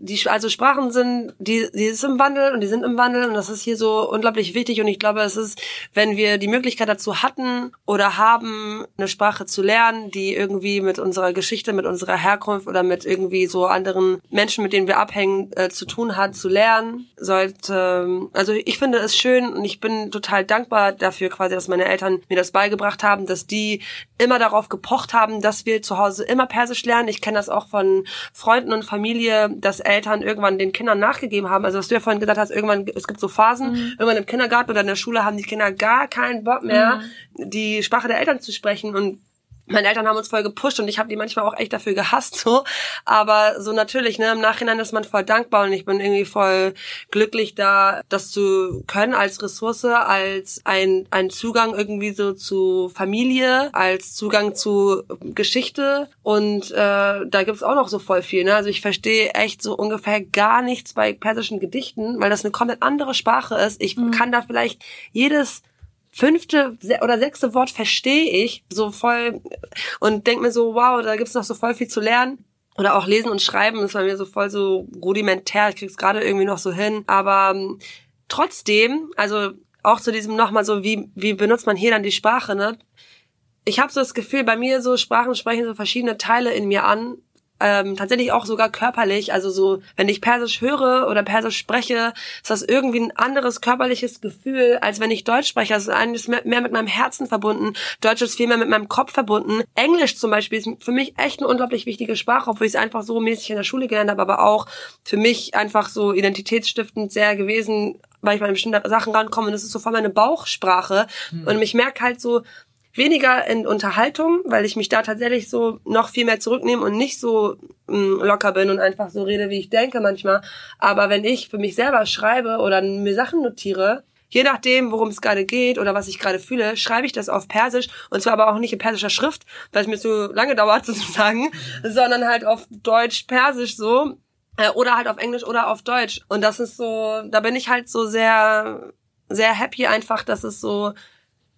Die also Sprachen sind, die, die ist im Wandel und die sind im Wandel und das ist hier so unglaublich wichtig und ich glaube, es ist, wenn wir die Möglichkeit dazu hatten oder haben, eine Sprache zu lernen, die irgendwie mit unserer Geschichte, mit unserer Herkunft oder mit irgendwie so anderen Menschen, mit denen wir abhängen, äh, zu tun hat, zu lernen, sollte, also ich finde es schön und ich bin total dankbar dafür quasi, dass meine Eltern mir das beigebracht haben, dass die immer darauf gepocht haben, dass wir zu Hause immer Persisch lernen. Ich kenne das auch von Freunden und Familie, dass Eltern irgendwann den Kindern nachgegeben haben. Also was du ja vorhin gesagt hast, irgendwann, es gibt so Phasen, mhm. irgendwann im Kindergarten oder in der Schule haben die Kinder gar keinen Bock mehr, mhm. die Sprache der Eltern zu sprechen und meine Eltern haben uns voll gepusht und ich habe die manchmal auch echt dafür gehasst so. Aber so natürlich ne im Nachhinein ist man voll dankbar und ich bin irgendwie voll glücklich da das zu können als Ressource als ein ein Zugang irgendwie so zu Familie als Zugang zu Geschichte. Und äh, da gibt's auch noch so voll viel ne? Also ich verstehe echt so ungefähr gar nichts bei persischen Gedichten weil das eine komplett andere Sprache ist. Ich mhm. kann da vielleicht jedes fünfte oder sechste Wort verstehe ich so voll und denk mir so, wow, da gibt's noch so voll viel zu lernen. Oder auch lesen und schreiben ist bei mir so voll so rudimentär. Ich krieg's gerade irgendwie noch so hin. Aber ähm, trotzdem, also auch zu diesem nochmal so, wie, wie benutzt man hier dann die Sprache, ne? Ich habe so das Gefühl, bei mir so Sprachen sprechen so verschiedene Teile in mir an ähm, tatsächlich auch sogar körperlich. Also so, wenn ich Persisch höre oder Persisch spreche, ist das irgendwie ein anderes körperliches Gefühl, als wenn ich Deutsch spreche. Also eines mehr mit meinem Herzen verbunden. Deutsch ist viel mehr mit meinem Kopf verbunden. Englisch zum Beispiel ist für mich echt eine unglaublich wichtige Sprache, obwohl ich es einfach so mäßig in der Schule gelernt habe, aber auch für mich einfach so identitätsstiftend sehr gewesen, weil ich mal in bestimmte Sachen rankomme und das ist so voll meine Bauchsprache. Mhm. Und ich merke halt so, weniger in Unterhaltung, weil ich mich da tatsächlich so noch viel mehr zurücknehme und nicht so mh, mm, locker bin und einfach so rede, wie ich denke manchmal. Aber wenn ich für mich selber schreibe oder mir Sachen notiere, je nachdem, worum es gerade geht oder was ich gerade fühle, schreibe ich das auf Persisch und zwar aber auch nicht in persischer Schrift, weil es mir zu lange [LAUGHS] dauert sozusagen, sondern halt auf Deutsch-Persisch so äh, oder halt auf Englisch oder auf Deutsch. Und das ist so, da bin ich halt so sehr sehr happy einfach, dass es so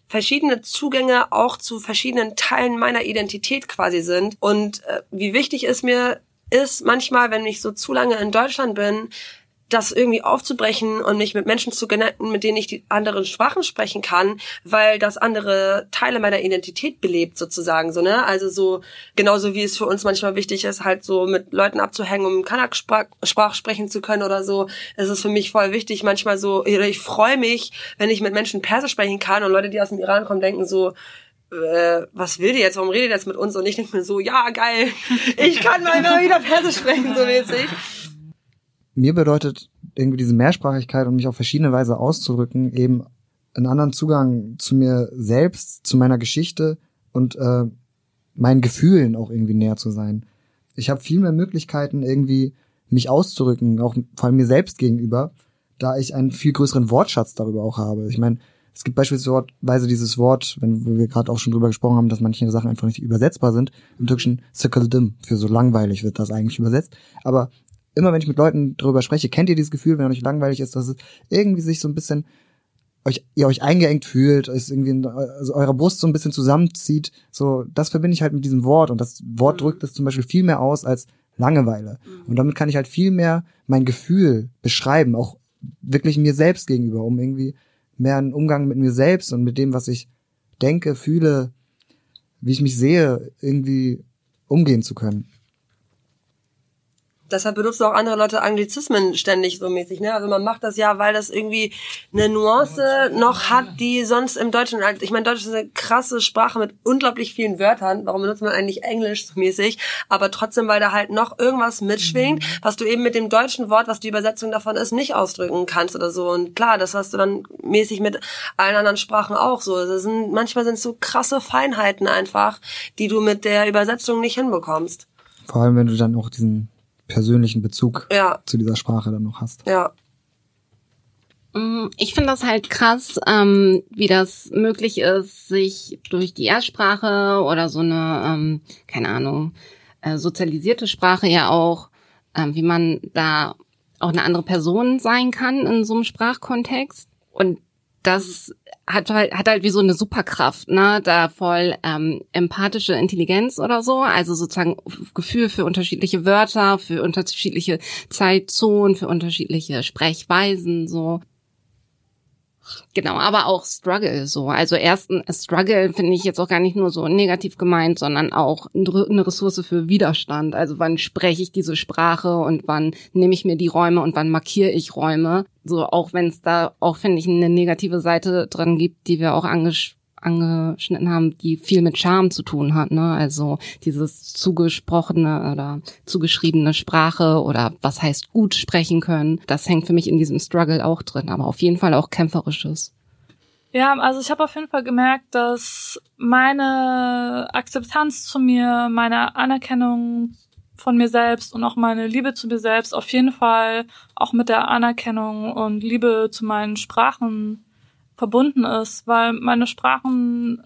verschiedene Zugänge auch zu verschiedenen Teilen meiner Identität quasi sind. Und äh, wie wichtig es mir ist, manchmal, wenn ich so zu lange in Deutschland bin, das irgendwie aufzubrechen und mich mit Menschen zu connecten, mit denen ich die anderen Sprachen sprechen kann, weil das andere Teile meiner Identität belebt sozusagen, so, ne? Also so, genauso wie es für uns manchmal wichtig ist, halt so mit Leuten abzuhängen, um Kanak-Sprach sprechen zu können oder so. Es ist für mich voll wichtig, manchmal so, ich freue mich, wenn ich mit Menschen Persisch sprechen kann und Leute, die aus dem Iran kommen, denken so, äh, was will die jetzt? Warum redet die jetzt mit uns? Und ich denke mir so, ja, geil, [LAUGHS] ich kann mal wieder Persisch sprechen, so mäßig mir bedeutet irgendwie diese Mehrsprachigkeit und mich auf verschiedene Weise auszudrücken eben einen anderen Zugang zu mir selbst, zu meiner Geschichte und äh, meinen Gefühlen auch irgendwie näher zu sein. Ich habe viel mehr Möglichkeiten irgendwie mich auszudrücken, auch vor allem mir selbst gegenüber, da ich einen viel größeren Wortschatz darüber auch habe. Ich meine, es gibt beispielsweise dieses Wort, wenn wir gerade auch schon drüber gesprochen haben, dass manche Sachen einfach nicht übersetzbar sind. Im Türkischen sıkıldım, für so langweilig wird das eigentlich übersetzt. Aber immer wenn ich mit Leuten darüber spreche, kennt ihr dieses Gefühl, wenn euch langweilig ist, dass es irgendwie sich so ein bisschen euch, ihr euch eingeengt fühlt, es irgendwie also eure Brust so ein bisschen zusammenzieht. So, das verbinde ich halt mit diesem Wort und das Wort mhm. drückt es zum Beispiel viel mehr aus als Langeweile. Mhm. Und damit kann ich halt viel mehr mein Gefühl beschreiben, auch wirklich mir selbst gegenüber, um irgendwie mehr einen Umgang mit mir selbst und mit dem, was ich denke, fühle, wie ich mich sehe, irgendwie umgehen zu können deshalb benutzen auch andere Leute Anglizismen ständig so mäßig, ne? Also man macht das ja, weil das irgendwie eine Nuance noch hat, die sonst im Deutschen, halt, ich meine, Deutsch ist eine krasse Sprache mit unglaublich vielen Wörtern. Warum benutzt man eigentlich Englisch so mäßig? Aber trotzdem, weil da halt noch irgendwas mitschwingt, mhm. was du eben mit dem deutschen Wort, was die Übersetzung davon ist, nicht ausdrücken kannst oder so. Und klar, das hast du dann mäßig mit allen anderen Sprachen auch so. Das sind, manchmal sind es so krasse Feinheiten einfach, die du mit der Übersetzung nicht hinbekommst. Vor allem, wenn du dann auch diesen persönlichen Bezug ja. zu dieser Sprache dann noch hast. Ja. Mm, ich finde das halt krass, ähm, wie das möglich ist, sich durch die Erstsprache oder so eine, ähm, keine Ahnung, äh, sozialisierte Sprache ja auch, ähm, wie man da auch eine andere Person sein kann in so einem Sprachkontext. Und das hat halt, hat halt wie so eine Superkraft, ne? Da voll ähm, empathische Intelligenz oder so, also sozusagen Gefühl für unterschiedliche Wörter, für unterschiedliche Zeitzonen, für unterschiedliche Sprechweisen, so. Genau, aber auch Struggle so. Also ersten Struggle finde ich jetzt auch gar nicht nur so negativ gemeint, sondern auch eine Ressource für Widerstand. Also wann spreche ich diese Sprache und wann nehme ich mir die Räume und wann markiere ich Räume. So auch wenn es da auch finde ich eine negative Seite dran gibt, die wir auch angesprochen angeschnitten haben, die viel mit Charme zu tun hat, ne? Also dieses zugesprochene oder zugeschriebene Sprache oder was heißt gut sprechen können, das hängt für mich in diesem Struggle auch drin, aber auf jeden Fall auch kämpferisches. Ja, also ich habe auf jeden Fall gemerkt, dass meine Akzeptanz zu mir, meine Anerkennung von mir selbst und auch meine Liebe zu mir selbst auf jeden Fall auch mit der Anerkennung und Liebe zu meinen Sprachen verbunden ist, weil meine Sprachen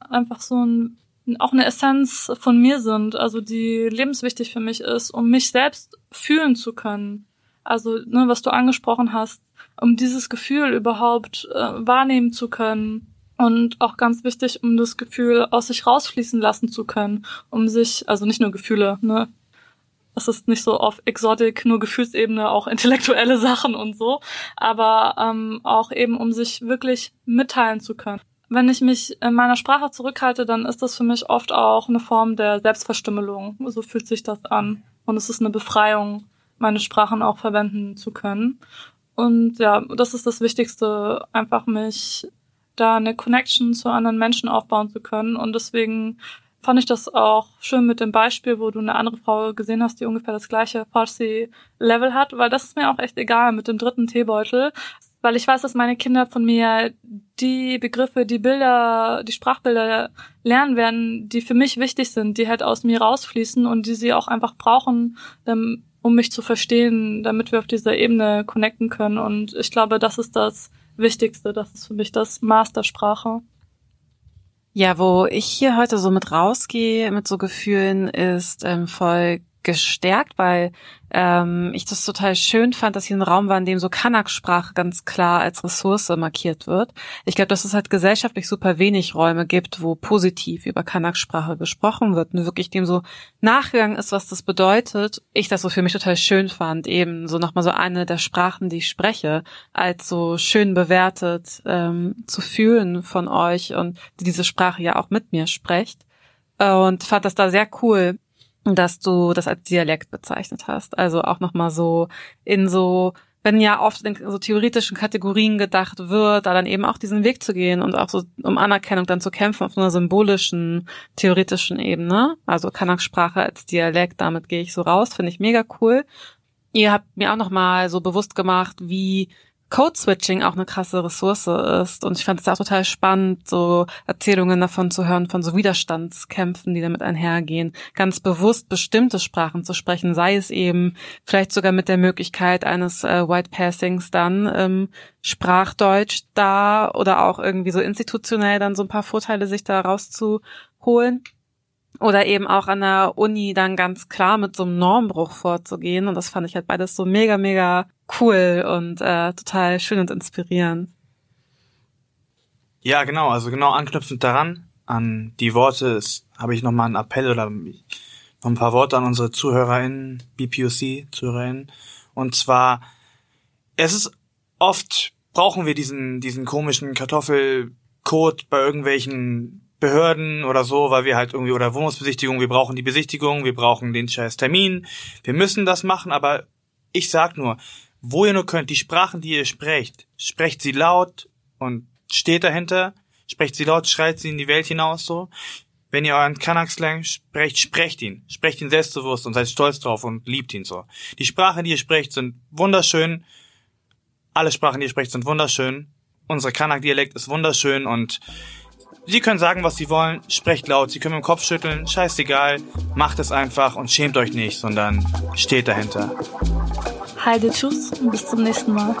einfach so ein, auch eine Essenz von mir sind, also die lebenswichtig für mich ist, um mich selbst fühlen zu können. Also, ne, was du angesprochen hast, um dieses Gefühl überhaupt äh, wahrnehmen zu können. Und auch ganz wichtig, um das Gefühl aus sich rausfließen lassen zu können, um sich, also nicht nur Gefühle, ne, es ist nicht so auf Exotik, nur Gefühlsebene, auch intellektuelle [LAUGHS] Sachen und so, aber ähm, auch eben, um sich wirklich mitteilen zu können. Wenn ich mich in meiner Sprache zurückhalte, dann ist das für mich oft auch eine Form der Selbstverstümmelung. So fühlt sich das an. Und es ist eine Befreiung, meine Sprachen auch verwenden zu können. Und ja, das ist das Wichtigste, einfach mich da eine Connection zu anderen Menschen aufbauen zu können. Und deswegen fand ich das auch schön mit dem Beispiel, wo du eine andere Frau gesehen hast, die ungefähr das gleiche Farsi-Level hat, weil das ist mir auch echt egal mit dem dritten Teebeutel, weil ich weiß, dass meine Kinder von mir die Begriffe, die Bilder, die Sprachbilder lernen werden, die für mich wichtig sind, die halt aus mir rausfließen und die sie auch einfach brauchen, um mich zu verstehen, damit wir auf dieser Ebene connecten können. Und ich glaube, das ist das Wichtigste, das ist für mich das Mastersprache. Ja, wo ich hier heute so mit rausgehe, mit so Gefühlen, ist ähm, voll gestärkt, weil ähm, ich das total schön fand, dass hier ein Raum war, in dem so Kanak-Sprache ganz klar als Ressource markiert wird. Ich glaube, dass es halt gesellschaftlich super wenig Räume gibt, wo positiv über Kanak-Sprache gesprochen wird und wirklich dem so nachgegangen ist, was das bedeutet. Ich das so für mich total schön fand, eben so nochmal so eine der Sprachen, die ich spreche, als so schön bewertet ähm, zu fühlen von euch und die diese Sprache ja auch mit mir sprecht. Und fand das da sehr cool, dass du das als Dialekt bezeichnet hast. Also auch nochmal so in so, wenn ja oft in so theoretischen Kategorien gedacht wird, da dann eben auch diesen Weg zu gehen und auch so um Anerkennung dann zu kämpfen auf einer symbolischen, theoretischen Ebene. Also Kanak-Sprache als Dialekt, damit gehe ich so raus, finde ich mega cool. Ihr habt mir auch nochmal so bewusst gemacht, wie Code-Switching auch eine krasse Ressource ist. Und ich fand es auch total spannend, so Erzählungen davon zu hören, von so Widerstandskämpfen, die damit einhergehen. Ganz bewusst bestimmte Sprachen zu sprechen, sei es eben vielleicht sogar mit der Möglichkeit eines äh, White Passings dann ähm, Sprachdeutsch da oder auch irgendwie so institutionell dann so ein paar Vorteile sich da rauszuholen. Oder eben auch an der Uni dann ganz klar mit so einem Normbruch vorzugehen. Und das fand ich halt beides so mega, mega cool und äh, total schön und inspirierend. Ja, genau, also genau anknüpfend daran, an die Worte, habe ich nochmal einen Appell oder noch ein paar Worte an unsere ZuhörerInnen, BPOC-ZuhörerInnen. Und zwar, es ist oft, brauchen wir diesen, diesen komischen Kartoffelcode bei irgendwelchen Behörden oder so, weil wir halt irgendwie, oder Wohnungsbesichtigung, wir brauchen die Besichtigung, wir brauchen den scheiß Termin, wir müssen das machen, aber ich sag nur, wo ihr nur könnt, die Sprachen, die ihr sprecht, sprecht sie laut und steht dahinter, sprecht sie laut, schreit sie in die Welt hinaus so. Wenn ihr euren Kanak-Slang sprecht, sprecht ihn. Sprecht ihn selbstbewusst und seid stolz drauf und liebt ihn so. Die Sprachen, die ihr sprecht, sind wunderschön. Alle Sprachen, die ihr sprecht, sind wunderschön. Unser Kanak-Dialekt ist wunderschön und Sie können sagen, was Sie wollen, sprecht laut, Sie können mit dem Kopf schütteln, scheißegal, macht es einfach und schämt euch nicht, sondern steht dahinter. Heide, tschüss und bis zum nächsten Mal.